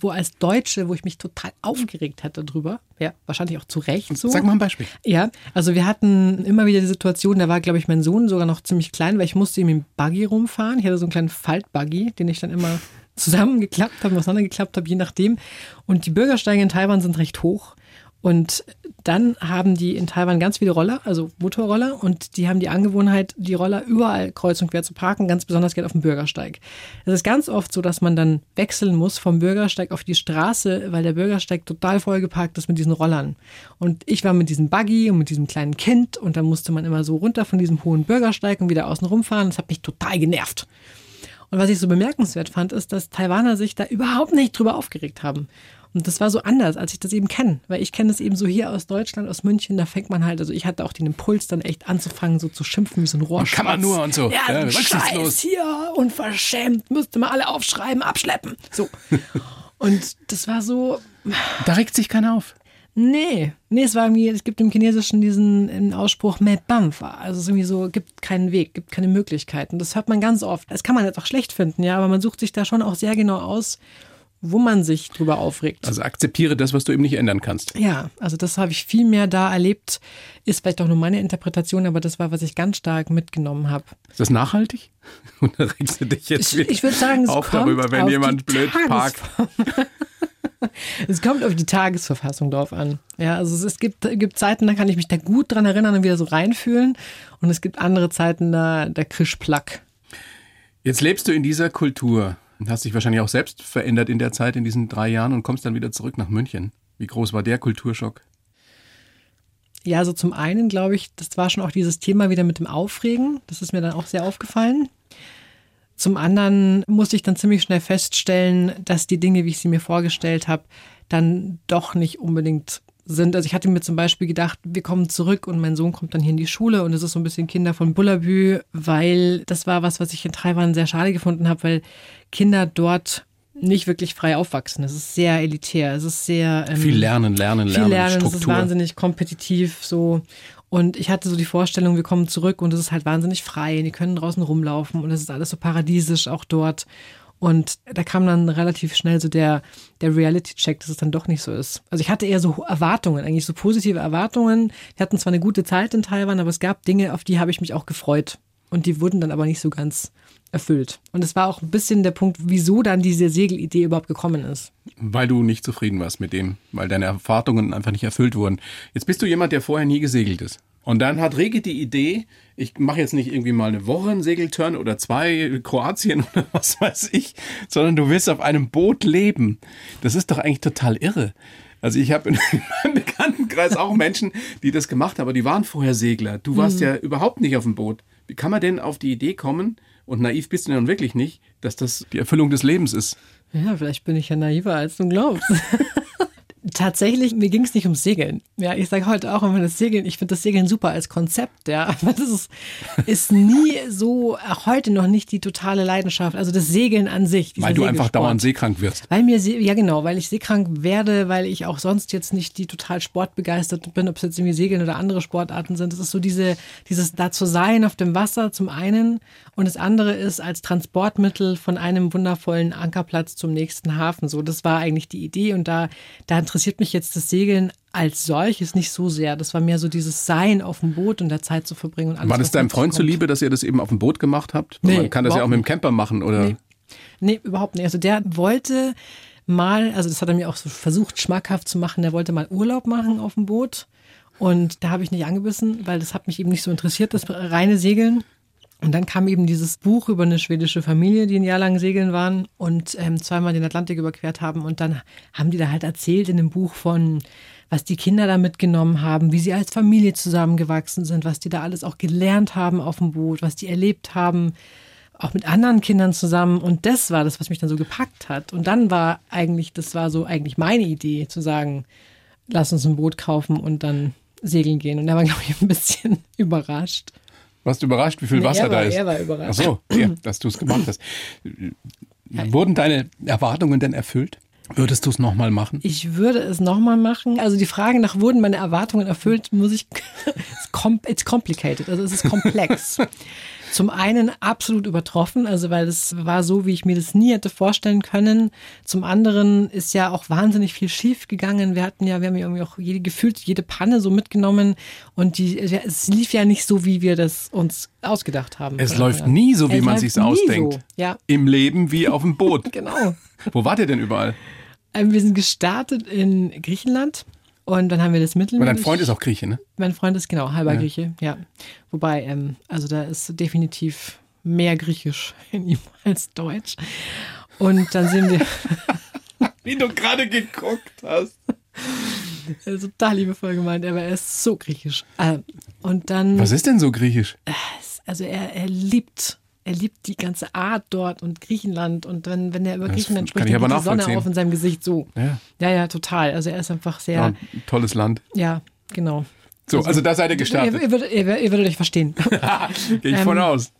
A: wo als Deutsche, wo ich mich total aufgeregt hatte drüber, ja, wahrscheinlich auch zu Recht so.
B: Sag mal ein Beispiel.
A: Ja, also wir hatten immer wieder die Situation, da war, glaube ich, mein Sohn sogar noch ziemlich klein, weil ich musste ihm im Buggy rumfahren. Ich hatte so einen kleinen Faltbuggy, den ich dann immer zusammengeklappt habe, auseinandergeklappt habe, je nachdem. Und die Bürgersteige in Taiwan sind recht hoch. Und dann haben die in Taiwan ganz viele Roller, also Motorroller, und die haben die Angewohnheit, die Roller überall kreuz und quer zu parken, ganz besonders geht auf dem Bürgersteig. Es ist ganz oft so, dass man dann wechseln muss vom Bürgersteig auf die Straße, weil der Bürgersteig total voll geparkt ist mit diesen Rollern. Und ich war mit diesem Buggy und mit diesem kleinen Kind und dann musste man immer so runter von diesem hohen Bürgersteig und wieder außen rumfahren. Das hat mich total genervt. Und was ich so bemerkenswert fand, ist, dass Taiwaner sich da überhaupt nicht drüber aufgeregt haben. Und das war so anders, als ich das eben kenne. Weil ich kenne es eben so hier aus Deutschland, aus München, da fängt man halt, also ich hatte auch den Impuls dann echt anzufangen, so zu schimpfen wie so ein Rohrschwanz.
B: Kann man nur und so.
A: Ja, ja Scheiß hier, unverschämt, müsste man alle aufschreiben, abschleppen. So. Und das war so.
B: Da regt sich keiner auf.
A: Nee, nee, es war irgendwie, es gibt im Chinesischen diesen Ausspruch Bamfa. Also es ist irgendwie so, gibt keinen Weg, gibt keine Möglichkeiten. Das hört man ganz oft. Das kann man jetzt auch schlecht finden, ja, aber man sucht sich da schon auch sehr genau aus, wo man sich drüber aufregt.
B: Also akzeptiere das, was du eben nicht ändern kannst.
A: Ja, also das habe ich viel mehr da erlebt. Ist vielleicht auch nur meine Interpretation, aber das war, was ich ganz stark mitgenommen habe.
B: Ist das nachhaltig? Oder regst du dich jetzt
A: ich, ich würde sagen, es
B: auf darüber, wenn jemand blöd parkt?
A: es kommt auf die Tagesverfassung drauf an. Ja, also es gibt, gibt Zeiten, da kann ich mich da gut dran erinnern und wieder so reinfühlen. Und es gibt andere Zeiten, da, da krisch plack.
B: Jetzt lebst du in dieser Kultur und hast dich wahrscheinlich auch selbst verändert in der Zeit, in diesen drei Jahren und kommst dann wieder zurück nach München. Wie groß war der Kulturschock?
A: Ja, also zum einen glaube ich, das war schon auch dieses Thema wieder mit dem Aufregen. Das ist mir dann auch sehr aufgefallen. Zum anderen musste ich dann ziemlich schnell feststellen, dass die Dinge, wie ich sie mir vorgestellt habe, dann doch nicht unbedingt sind. Also ich hatte mir zum Beispiel gedacht, wir kommen zurück und mein Sohn kommt dann hier in die Schule und es ist so ein bisschen Kinder von Bullabü, weil das war was, was ich in Taiwan sehr schade gefunden habe, weil Kinder dort nicht wirklich frei aufwachsen. Es ist sehr elitär. Es ist sehr
B: ähm, viel lernen, lernen,
A: viel
B: lernen.
A: Lernen.
B: Struktur.
A: Es ist wahnsinnig kompetitiv so. Und ich hatte so die Vorstellung, wir kommen zurück und es ist halt wahnsinnig frei. Die können draußen rumlaufen und es ist alles so paradiesisch auch dort. Und da kam dann relativ schnell so der, der Reality-Check, dass es dann doch nicht so ist. Also ich hatte eher so Erwartungen, eigentlich so positive Erwartungen. Wir hatten zwar eine gute Zeit in Taiwan, aber es gab Dinge, auf die habe ich mich auch gefreut. Und die wurden dann aber nicht so ganz erfüllt. Und es war auch ein bisschen der Punkt, wieso dann diese Segelidee überhaupt gekommen ist.
B: Weil du nicht zufrieden warst mit dem, weil deine Erwartungen einfach nicht erfüllt wurden. Jetzt bist du jemand, der vorher nie gesegelt ist. Und dann hat Rege die Idee, ich mache jetzt nicht irgendwie mal eine Woche einen Segelturn oder zwei Kroatien oder was weiß ich, sondern du willst auf einem Boot leben. Das ist doch eigentlich total irre. Also ich habe in meinem Bekanntenkreis auch Menschen, die das gemacht haben, aber die waren vorher Segler. Du warst mhm. ja überhaupt nicht auf dem Boot. Wie kann man denn auf die Idee kommen, und naiv bist du dann wirklich nicht, dass das die Erfüllung des Lebens ist?
A: Ja, vielleicht bin ich ja naiver, als du glaubst. Tatsächlich, mir ging es nicht ums Segeln. Ja, ich sage heute auch immer das Segeln, ich finde das Segeln super als Konzept, ja. Aber das ist, ist nie so, auch heute noch nicht die totale Leidenschaft. Also das Segeln an sich.
B: Weil du einfach dauernd seekrank wirst.
A: Weil mir, ja genau, weil ich seekrank werde, weil ich auch sonst jetzt nicht die total sportbegeistert bin, ob es jetzt irgendwie Segeln oder andere Sportarten sind. Das ist so diese, dieses da zu sein auf dem Wasser zum einen und das andere ist als Transportmittel von einem wundervollen Ankerplatz zum nächsten Hafen. So, das war eigentlich die Idee und da, da interessiert mich jetzt das Segeln als solches nicht so sehr. Das war mehr so dieses Sein auf dem Boot und der Zeit zu verbringen. Und alles,
B: war das deinem Freund zuliebe, dass ihr das eben auf dem Boot gemacht habt? Nee, Man kann das ja auch mit dem Camper machen, oder?
A: Nee. nee, überhaupt nicht. Also der wollte mal, also das hat er mir auch so versucht, schmackhaft zu machen, der wollte mal Urlaub machen auf dem Boot. Und da habe ich nicht angebissen, weil das hat mich eben nicht so interessiert, das reine Segeln. Und dann kam eben dieses Buch über eine schwedische Familie, die ein Jahr lang segeln waren und ähm, zweimal den Atlantik überquert haben. Und dann haben die da halt erzählt in dem Buch von, was die Kinder da mitgenommen haben, wie sie als Familie zusammengewachsen sind, was die da alles auch gelernt haben auf dem Boot, was die erlebt haben, auch mit anderen Kindern zusammen. Und das war das, was mich dann so gepackt hat. Und dann war eigentlich, das war so eigentlich meine Idee, zu sagen, lass uns ein Boot kaufen und dann segeln gehen. Und er war, glaube ich, ein bisschen überrascht.
B: Warst du überrascht, wie viel nee, Wasser
A: war,
B: da ist?
A: Er war überrascht.
B: Ach so, ja, dass du es gemacht hast. Wurden deine Erwartungen denn erfüllt? Würdest du es nochmal machen?
A: Ich würde es nochmal machen. Also die Frage nach, wurden meine Erwartungen erfüllt, muss ich, it's complicated, also es ist komplex. Zum einen absolut übertroffen, also weil es war so, wie ich mir das nie hätte vorstellen können. Zum anderen ist ja auch wahnsinnig viel schief gegangen. Wir hatten ja, wir haben ja irgendwie auch jede, gefühlt jede Panne so mitgenommen und die, es lief ja nicht so, wie wir das uns ausgedacht haben.
B: Es läuft nie so, wie
A: es
B: man sich's ausdenkt.
A: So. Ja.
B: Im Leben wie auf dem Boot.
A: genau.
B: Wo wart ihr denn überall?
A: Ähm, wir sind gestartet in Griechenland. Und dann haben wir das Mittelmeer.
B: Und dein Freund ist auch Grieche, ne?
A: Mein Freund ist genau halber ja. Grieche, ja. Wobei, ähm, also da ist definitiv mehr Griechisch in ihm als Deutsch. Und dann sind wir.
B: Wie du gerade geguckt hast.
A: Ist total liebevoll gemeint, aber er ist so griechisch. Äh, und dann.
B: Was ist denn so griechisch?
A: Also er, er liebt er liebt die ganze Art dort und Griechenland und wenn, wenn er über das Griechenland spricht, dann geht die Sonne auf in seinem Gesicht so. Ja. ja, ja, total. Also er ist einfach sehr. Ja,
B: tolles Land.
A: Ja, genau.
B: So, also, also da seid ihr gestartet.
A: Ihr, ihr, würdet, ihr, ihr würdet euch verstehen.
B: Gehe ich ähm, von aus.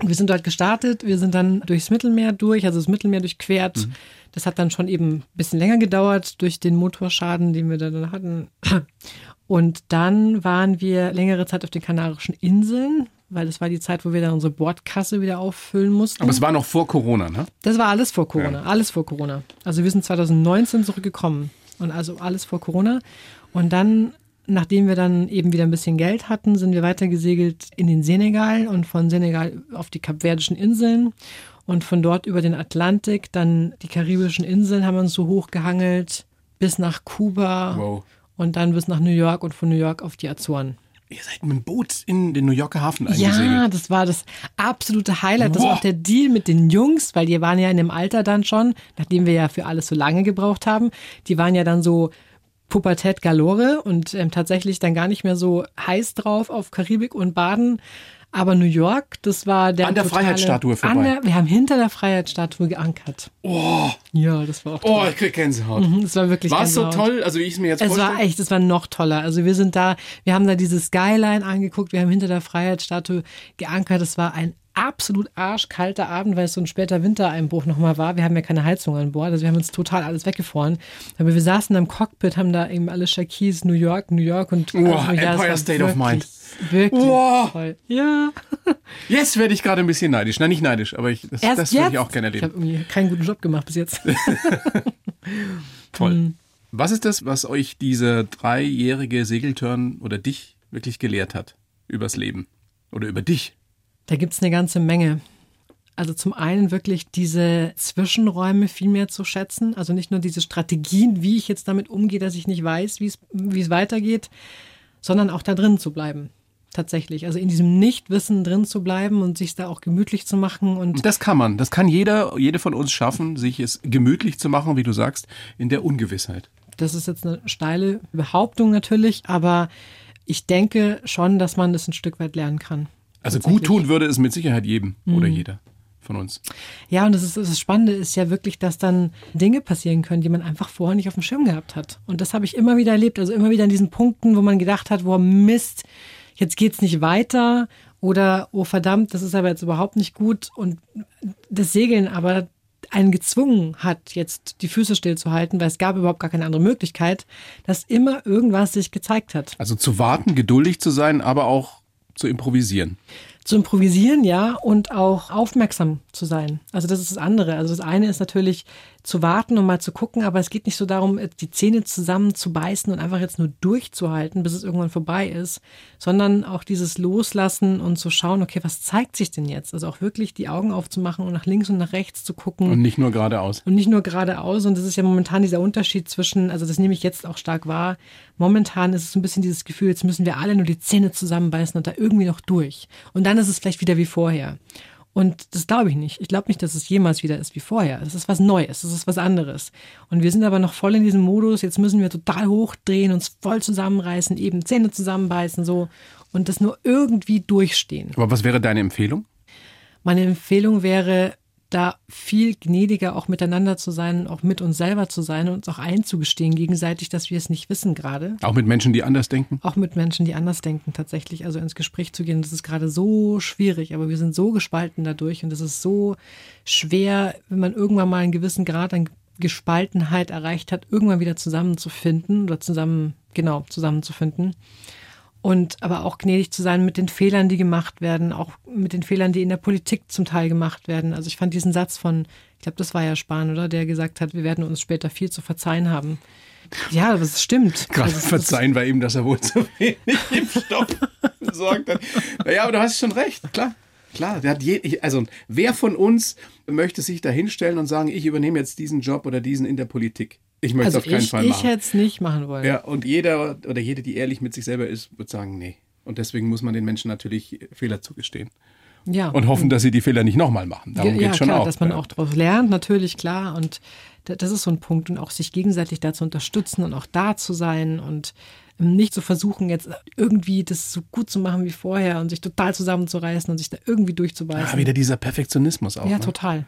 A: Wir sind dort gestartet, wir sind dann durchs Mittelmeer durch, also das Mittelmeer durchquert. Mhm. Das hat dann schon eben ein bisschen länger gedauert durch den Motorschaden, den wir dann hatten. Und dann waren wir längere Zeit auf den Kanarischen Inseln, weil das war die Zeit, wo wir dann unsere Bordkasse wieder auffüllen mussten.
B: Aber es war noch vor Corona, ne?
A: Das war alles vor Corona, ja. alles vor Corona. Also wir sind 2019 zurückgekommen und also alles vor Corona. Und dann, nachdem wir dann eben wieder ein bisschen Geld hatten, sind wir weitergesegelt in den Senegal und von Senegal auf die Kapverdischen Inseln und von dort über den Atlantik, dann die karibischen Inseln haben wir uns so hochgehangelt bis nach Kuba wow. und dann bis nach New York und von New York auf die Azoren.
B: Ihr seid mit dem Boot in den New Yorker Hafen
A: eingesegelt. Ja, das war das absolute Highlight. Das Boah. war auch der Deal mit den Jungs, weil die waren ja in dem Alter dann schon, nachdem wir ja für alles so lange gebraucht haben. Die waren ja dann so Pubertät galore und ähm, tatsächlich dann gar nicht mehr so heiß drauf auf Karibik und Baden. Aber New York, das war der.
B: An der totale, Freiheitsstatue vorbei.
A: Der, wir haben hinter der Freiheitsstatue geankert.
B: Oh.
A: Ja, das war auch
B: toll. Oh, ich krieg Gänsehaut.
A: Mhm, das war wirklich
B: War es so toll, also wie ich es mir jetzt es vorstelle?
A: Es war echt, es war noch toller. Also wir sind da, wir haben da diese Skyline angeguckt, wir haben hinter der Freiheitsstatue geankert. Das war ein absolut arschkalter Abend, weil es so ein später Wintereinbruch nochmal war. Wir haben ja keine Heizung an Bord, also wir haben uns total alles weggefroren. Aber wir saßen im Cockpit, haben da eben alle Shakis, New York, New York und
B: oh, also, ja, Empire State wirklich, of Mind.
A: Wirklich oh. toll. Ja.
B: Jetzt werde ich gerade ein bisschen neidisch. Nein, nicht neidisch, aber ich, das, das würde ich auch gerne erleben.
A: Ich habe keinen guten Job gemacht bis jetzt.
B: toll. Mhm. Was ist das, was euch dieser dreijährige Segeltörn oder dich wirklich gelehrt hat übers Leben oder über dich?
A: Da gibt es eine ganze Menge. Also zum einen wirklich diese Zwischenräume viel mehr zu schätzen. Also nicht nur diese Strategien, wie ich jetzt damit umgehe, dass ich nicht weiß, wie es weitergeht, sondern auch da drin zu bleiben. Tatsächlich. Also in diesem Nichtwissen drin zu bleiben und sich da auch gemütlich zu machen. Und
B: das kann man. Das kann jeder, jede von uns schaffen, sich es gemütlich zu machen, wie du sagst, in der Ungewissheit.
A: Das ist jetzt eine steile Behauptung natürlich, aber ich denke schon, dass man das ein Stück weit lernen kann.
B: Also gut tun würde es mit Sicherheit jedem mhm. oder jeder von uns.
A: Ja, und das, ist, das Spannende ist ja wirklich, dass dann Dinge passieren können, die man einfach vorher nicht auf dem Schirm gehabt hat. Und das habe ich immer wieder erlebt. Also immer wieder an diesen Punkten, wo man gedacht hat, wo Mist, jetzt geht es nicht weiter oder oh verdammt, das ist aber jetzt überhaupt nicht gut. Und das Segeln aber einen gezwungen hat, jetzt die Füße stillzuhalten, weil es gab überhaupt gar keine andere Möglichkeit, dass immer irgendwas sich gezeigt hat.
B: Also zu warten, geduldig zu sein, aber auch zu improvisieren.
A: Zu improvisieren, ja, und auch aufmerksam zu sein. Also das ist das andere. Also das eine ist natürlich zu warten und mal zu gucken, aber es geht nicht so darum, die Zähne zusammen zu beißen und einfach jetzt nur durchzuhalten, bis es irgendwann vorbei ist, sondern auch dieses Loslassen und zu schauen, okay, was zeigt sich denn jetzt? Also auch wirklich die Augen aufzumachen und nach links und nach rechts zu gucken.
B: Und nicht nur geradeaus.
A: Und nicht nur geradeaus. Und das ist ja momentan dieser Unterschied zwischen, also das nehme ich jetzt auch stark wahr. Momentan ist es so ein bisschen dieses Gefühl, jetzt müssen wir alle nur die Zähne zusammenbeißen und da irgendwie noch durch. Und dann ist es vielleicht wieder wie vorher. Und das glaube ich nicht. Ich glaube nicht, dass es jemals wieder ist wie vorher. Es ist was Neues, es ist was anderes. Und wir sind aber noch voll in diesem Modus, jetzt müssen wir total hochdrehen, uns voll zusammenreißen, eben Zähne zusammenbeißen, so und das nur irgendwie durchstehen.
B: Aber was wäre deine Empfehlung?
A: Meine Empfehlung wäre, da viel gnädiger auch miteinander zu sein, auch mit uns selber zu sein und uns auch einzugestehen gegenseitig, dass wir es nicht wissen gerade.
B: Auch mit Menschen, die anders denken?
A: Auch mit Menschen, die anders denken, tatsächlich. Also ins Gespräch zu gehen, das ist gerade so schwierig, aber wir sind so gespalten dadurch und es ist so schwer, wenn man irgendwann mal einen gewissen Grad an Gespaltenheit erreicht hat, irgendwann wieder zusammenzufinden oder zusammen, genau, zusammenzufinden. Und aber auch gnädig zu sein mit den Fehlern, die gemacht werden, auch mit den Fehlern, die in der Politik zum Teil gemacht werden. Also ich fand diesen Satz von, ich glaube, das war ja Spahn, oder? Der gesagt hat, wir werden uns später viel zu verzeihen haben. Ja, es stimmt.
B: Gerade
A: also,
B: verzeihen war ihm, dass er wohl zu wenig Impfstoff besorgt hat. Naja, aber du hast schon recht, klar. Klar, je, also wer von uns möchte sich da hinstellen und sagen, ich übernehme jetzt diesen Job oder diesen in der Politik? Ich möchte
A: also
B: es auf keinen
A: ich,
B: Fall machen.
A: Ich hätte es nicht machen wollen.
B: Ja, und jeder oder jede, die ehrlich mit sich selber ist, wird sagen, nee. Und deswegen muss man den Menschen natürlich Fehler zugestehen.
A: Ja.
B: Und hoffen, dass sie die Fehler nicht nochmal machen. Darum
A: ja,
B: geht es schon
A: klar,
B: auch.
A: dass man
B: ja.
A: auch daraus lernt, natürlich, klar. Und das ist so ein Punkt. Und auch sich gegenseitig da zu unterstützen und auch da zu sein und nicht zu versuchen, jetzt irgendwie das so gut zu machen wie vorher und sich total zusammenzureißen und sich da irgendwie durchzubeißen.
B: Ja, wieder dieser Perfektionismus auch.
A: Ja,
B: ne?
A: total.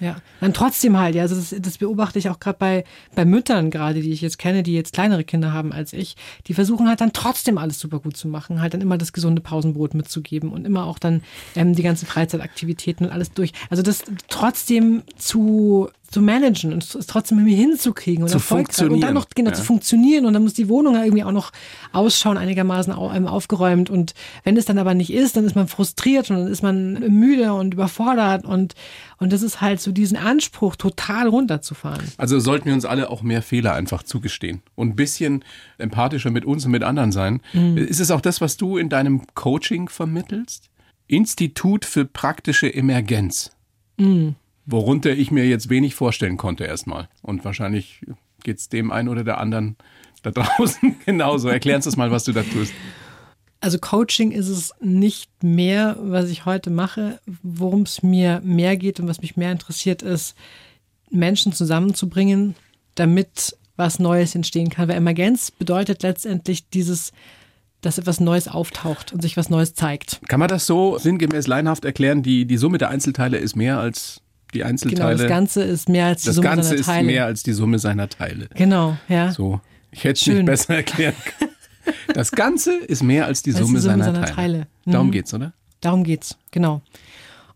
A: Ja, dann trotzdem halt, ja, also das, das beobachte ich auch gerade bei, bei Müttern gerade, die ich jetzt kenne, die jetzt kleinere Kinder haben als ich, die versuchen halt dann trotzdem alles super gut zu machen, halt dann immer das gesunde Pausenbrot mitzugeben und immer auch dann ähm, die ganzen Freizeitaktivitäten und alles durch. Also das trotzdem zu zu managen und es trotzdem irgendwie hinzukriegen und
B: zu
A: erfolgreich und dann noch genau ja. zu funktionieren und dann muss die Wohnung ja irgendwie auch noch ausschauen einigermaßen aufgeräumt und wenn es dann aber nicht ist, dann ist man frustriert und dann ist man müde und überfordert und und das ist halt so diesen Anspruch total runterzufahren.
B: Also sollten wir uns alle auch mehr Fehler einfach zugestehen und ein bisschen empathischer mit uns und mit anderen sein. Mhm. Ist es auch das, was du in deinem Coaching vermittelst? Institut für praktische Emergenz. Mhm worunter ich mir jetzt wenig vorstellen konnte erstmal. Und wahrscheinlich geht es dem einen oder der anderen da draußen genauso. Erklär uns das mal, was du da tust.
A: Also Coaching ist es nicht mehr, was ich heute mache. Worum es mir mehr geht und was mich mehr interessiert, ist, Menschen zusammenzubringen, damit was Neues entstehen kann. Weil Emergenz bedeutet letztendlich dieses, dass etwas Neues auftaucht und sich was Neues zeigt.
B: Kann man das so sinngemäß leinhaft erklären? Die, die Summe der Einzelteile ist mehr als die Einzelteile.
A: Genau, das Ganze ist mehr als die
B: das
A: Summe
B: Ganze
A: seiner Teile.
B: ist mehr als die Summe seiner Teile.
A: Genau, ja.
B: So, ich hätte es nicht besser erklären können. Das Ganze ist mehr als die, Summe,
A: die Summe,
B: seiner,
A: seiner
B: Teile.
A: Teile.
B: Mhm. Darum geht's, oder?
A: Darum geht's, genau.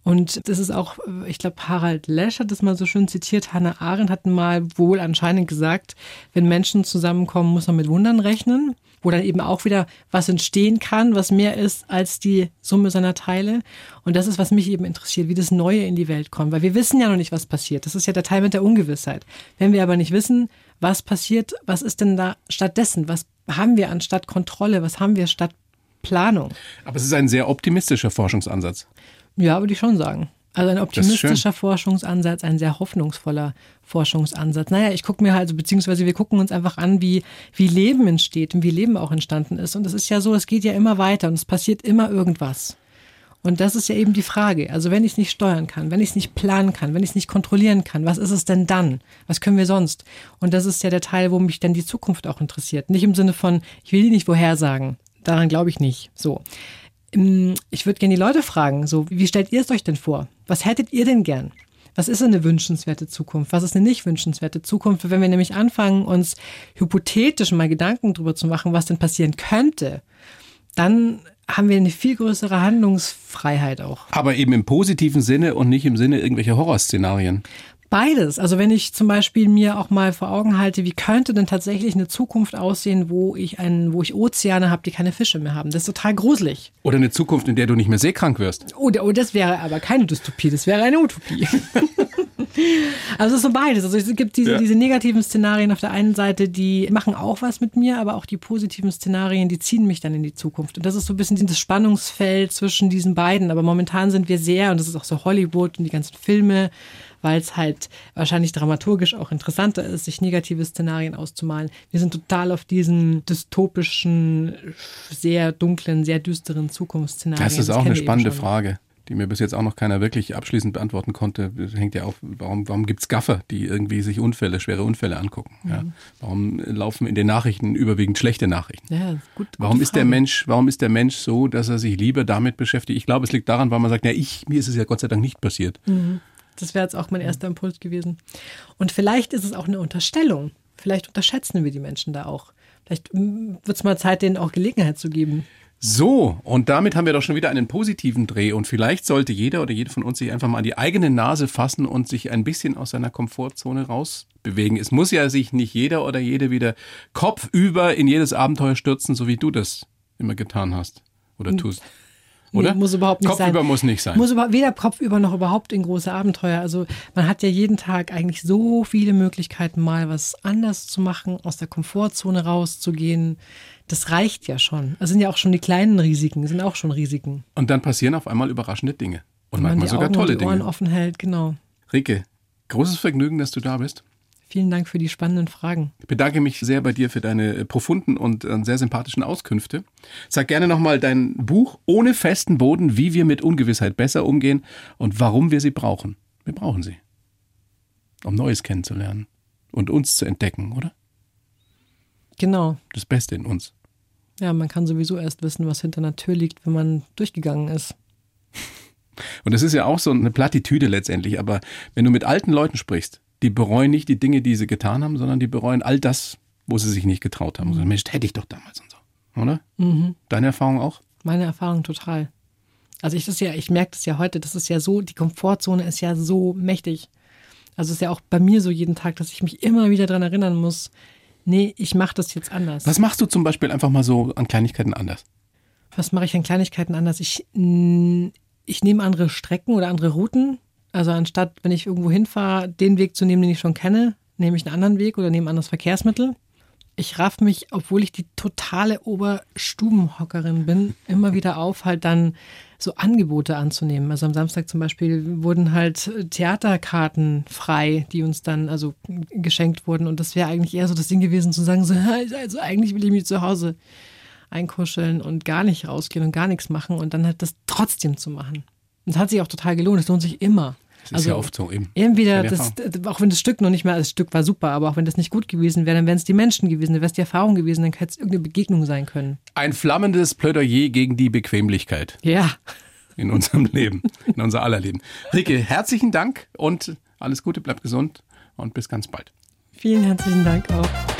A: Und das ist auch, ich glaube, Harald Lesch hat das mal so schön zitiert. Hannah Arendt hat mal wohl anscheinend gesagt, wenn Menschen zusammenkommen, muss man mit Wundern rechnen wo dann eben auch wieder was entstehen kann, was mehr ist als die Summe seiner Teile. Und das ist, was mich eben interessiert, wie das Neue in die Welt kommt. Weil wir wissen ja noch nicht, was passiert. Das ist ja der Teil mit der Ungewissheit. Wenn wir aber nicht wissen, was passiert, was ist denn da stattdessen? Was haben wir anstatt Kontrolle? Was haben wir statt Planung?
B: Aber es ist ein sehr optimistischer Forschungsansatz.
A: Ja, würde ich schon sagen. Also ein optimistischer Forschungsansatz, ein sehr hoffnungsvoller Forschungsansatz. Naja, ich gucke mir halt, beziehungsweise wir gucken uns einfach an, wie, wie Leben entsteht und wie Leben auch entstanden ist. Und es ist ja so, es geht ja immer weiter und es passiert immer irgendwas. Und das ist ja eben die Frage. Also wenn ich es nicht steuern kann, wenn ich es nicht planen kann, wenn ich es nicht kontrollieren kann, was ist es denn dann? Was können wir sonst? Und das ist ja der Teil, wo mich dann die Zukunft auch interessiert. Nicht im Sinne von, ich will die nicht vorhersagen. Daran glaube ich nicht. So. Ich würde gerne die Leute fragen, so, wie stellt ihr es euch denn vor? Was hättet ihr denn gern? Was ist eine wünschenswerte Zukunft? Was ist eine nicht wünschenswerte Zukunft? Wenn wir nämlich anfangen, uns hypothetisch mal Gedanken darüber zu machen, was denn passieren könnte, dann haben wir eine viel größere Handlungsfreiheit auch.
B: Aber eben im positiven Sinne und nicht im Sinne irgendwelcher Horrorszenarien.
A: Beides. Also wenn ich zum Beispiel mir auch mal vor Augen halte, wie könnte denn tatsächlich eine Zukunft aussehen, wo ich einen, wo ich Ozeane habe, die keine Fische mehr haben. Das ist total gruselig.
B: Oder eine Zukunft, in der du nicht mehr seekrank wirst.
A: Oh, oh das wäre aber keine Dystopie, das wäre eine Utopie. also es ist so beides. Also es gibt diese, ja. diese negativen Szenarien auf der einen Seite, die machen auch was mit mir, aber auch die positiven Szenarien, die ziehen mich dann in die Zukunft. Und das ist so ein bisschen das Spannungsfeld zwischen diesen beiden. Aber momentan sind wir sehr, und das ist auch so Hollywood und die ganzen Filme, weil es halt wahrscheinlich dramaturgisch auch interessanter ist, sich negative Szenarien auszumalen. Wir sind total auf diesen dystopischen, sehr dunklen, sehr düsteren Zukunftsszenarien.
B: Das ist auch das eine spannende Frage die mir bis jetzt auch noch keiner wirklich abschließend beantworten konnte, das hängt ja auch, warum, warum gibt es Gaffer, die irgendwie sich Unfälle, schwere Unfälle angucken? Mhm. Ja? Warum laufen in den Nachrichten überwiegend schlechte Nachrichten?
A: Ja, gut,
B: warum ist der Mensch, warum ist der Mensch so, dass er sich lieber damit beschäftigt? Ich glaube, es liegt daran, weil man sagt, ja, ich, mir ist es ja Gott sei Dank nicht passiert.
A: Mhm. Das wäre jetzt auch mein erster Impuls gewesen. Und vielleicht ist es auch eine Unterstellung. Vielleicht unterschätzen wir die Menschen da auch. Vielleicht mm, wird es mal Zeit, denen auch Gelegenheit zu geben.
B: So, und damit haben wir doch schon wieder einen positiven Dreh. Und vielleicht sollte jeder oder jede von uns sich einfach mal an die eigene Nase fassen und sich ein bisschen aus seiner Komfortzone rausbewegen. Es muss ja sich nicht jeder oder jede wieder kopfüber in jedes Abenteuer stürzen, so wie du das immer getan hast oder tust. Oder?
A: Nee, muss überhaupt nicht
B: Kopfüber
A: sein.
B: Kopfüber muss nicht sein.
A: Muss über, weder Kopfüber noch überhaupt in große Abenteuer. Also man hat ja jeden Tag eigentlich so viele Möglichkeiten, mal was anders zu machen, aus der Komfortzone rauszugehen. Das reicht ja schon. Das sind ja auch schon die kleinen Risiken, sind auch schon Risiken.
B: Und dann passieren auf einmal überraschende Dinge. Und
A: Wenn man
B: manchmal
A: die
B: sogar
A: Augen
B: tolle
A: und die Ohren
B: Dinge.
A: offen hält, genau.
B: Rike, großes Vergnügen, dass du da bist.
A: Vielen Dank für die spannenden Fragen.
B: Ich bedanke mich sehr bei dir für deine äh, profunden und äh, sehr sympathischen Auskünfte. Sag gerne nochmal dein Buch Ohne festen Boden, wie wir mit Ungewissheit besser umgehen und warum wir sie brauchen. Wir brauchen sie. Um Neues kennenzulernen und uns zu entdecken, oder?
A: Genau.
B: Das Beste in uns.
A: Ja, man kann sowieso erst wissen, was hinter einer Tür liegt, wenn man durchgegangen ist.
B: Und das ist ja auch so eine Plattitüde letztendlich, aber wenn du mit alten Leuten sprichst, die bereuen nicht die Dinge, die sie getan haben, sondern die bereuen all das, wo sie sich nicht getraut haben. So, Mensch, hätte ich doch damals und so. Oder?
A: Mhm.
B: Deine Erfahrung auch?
A: Meine Erfahrung total. Also ich das ja, ich merke das ja heute, das ist ja so, die Komfortzone ist ja so mächtig. Also es ist ja auch bei mir so jeden Tag, dass ich mich immer wieder daran erinnern muss, nee, ich mache das jetzt anders.
B: Was machst du zum Beispiel einfach mal so an Kleinigkeiten anders?
A: Was mache ich an Kleinigkeiten anders? Ich, ich nehme andere Strecken oder andere Routen. Also anstatt, wenn ich irgendwo hinfahre, den Weg zu nehmen, den ich schon kenne, nehme ich einen anderen Weg oder nehme ein anderes Verkehrsmittel. Ich raff mich, obwohl ich die totale Oberstubenhockerin bin, immer wieder auf, halt dann so Angebote anzunehmen. Also am Samstag zum Beispiel wurden halt Theaterkarten frei, die uns dann also geschenkt wurden. Und das wäre eigentlich eher so das Ding gewesen, zu sagen, so, also eigentlich will ich mich zu Hause einkuscheln und gar nicht rausgehen und gar nichts machen und dann halt das trotzdem zu machen. Und es hat sich auch total gelohnt. Es lohnt sich immer.
B: Das ist also ja oft so eben.
A: Entweder, das, auch wenn das Stück noch nicht mehr, das Stück war super, aber auch wenn das nicht gut gewesen wäre, dann wären es die Menschen gewesen, dann wäre es die Erfahrung gewesen, dann hätte es irgendeine Begegnung sein können.
B: Ein flammendes Plädoyer gegen die Bequemlichkeit.
A: Ja.
B: In unserem Leben, in unser aller Leben. Rike, herzlichen Dank und alles Gute, bleib gesund und bis ganz bald.
A: Vielen herzlichen Dank auch.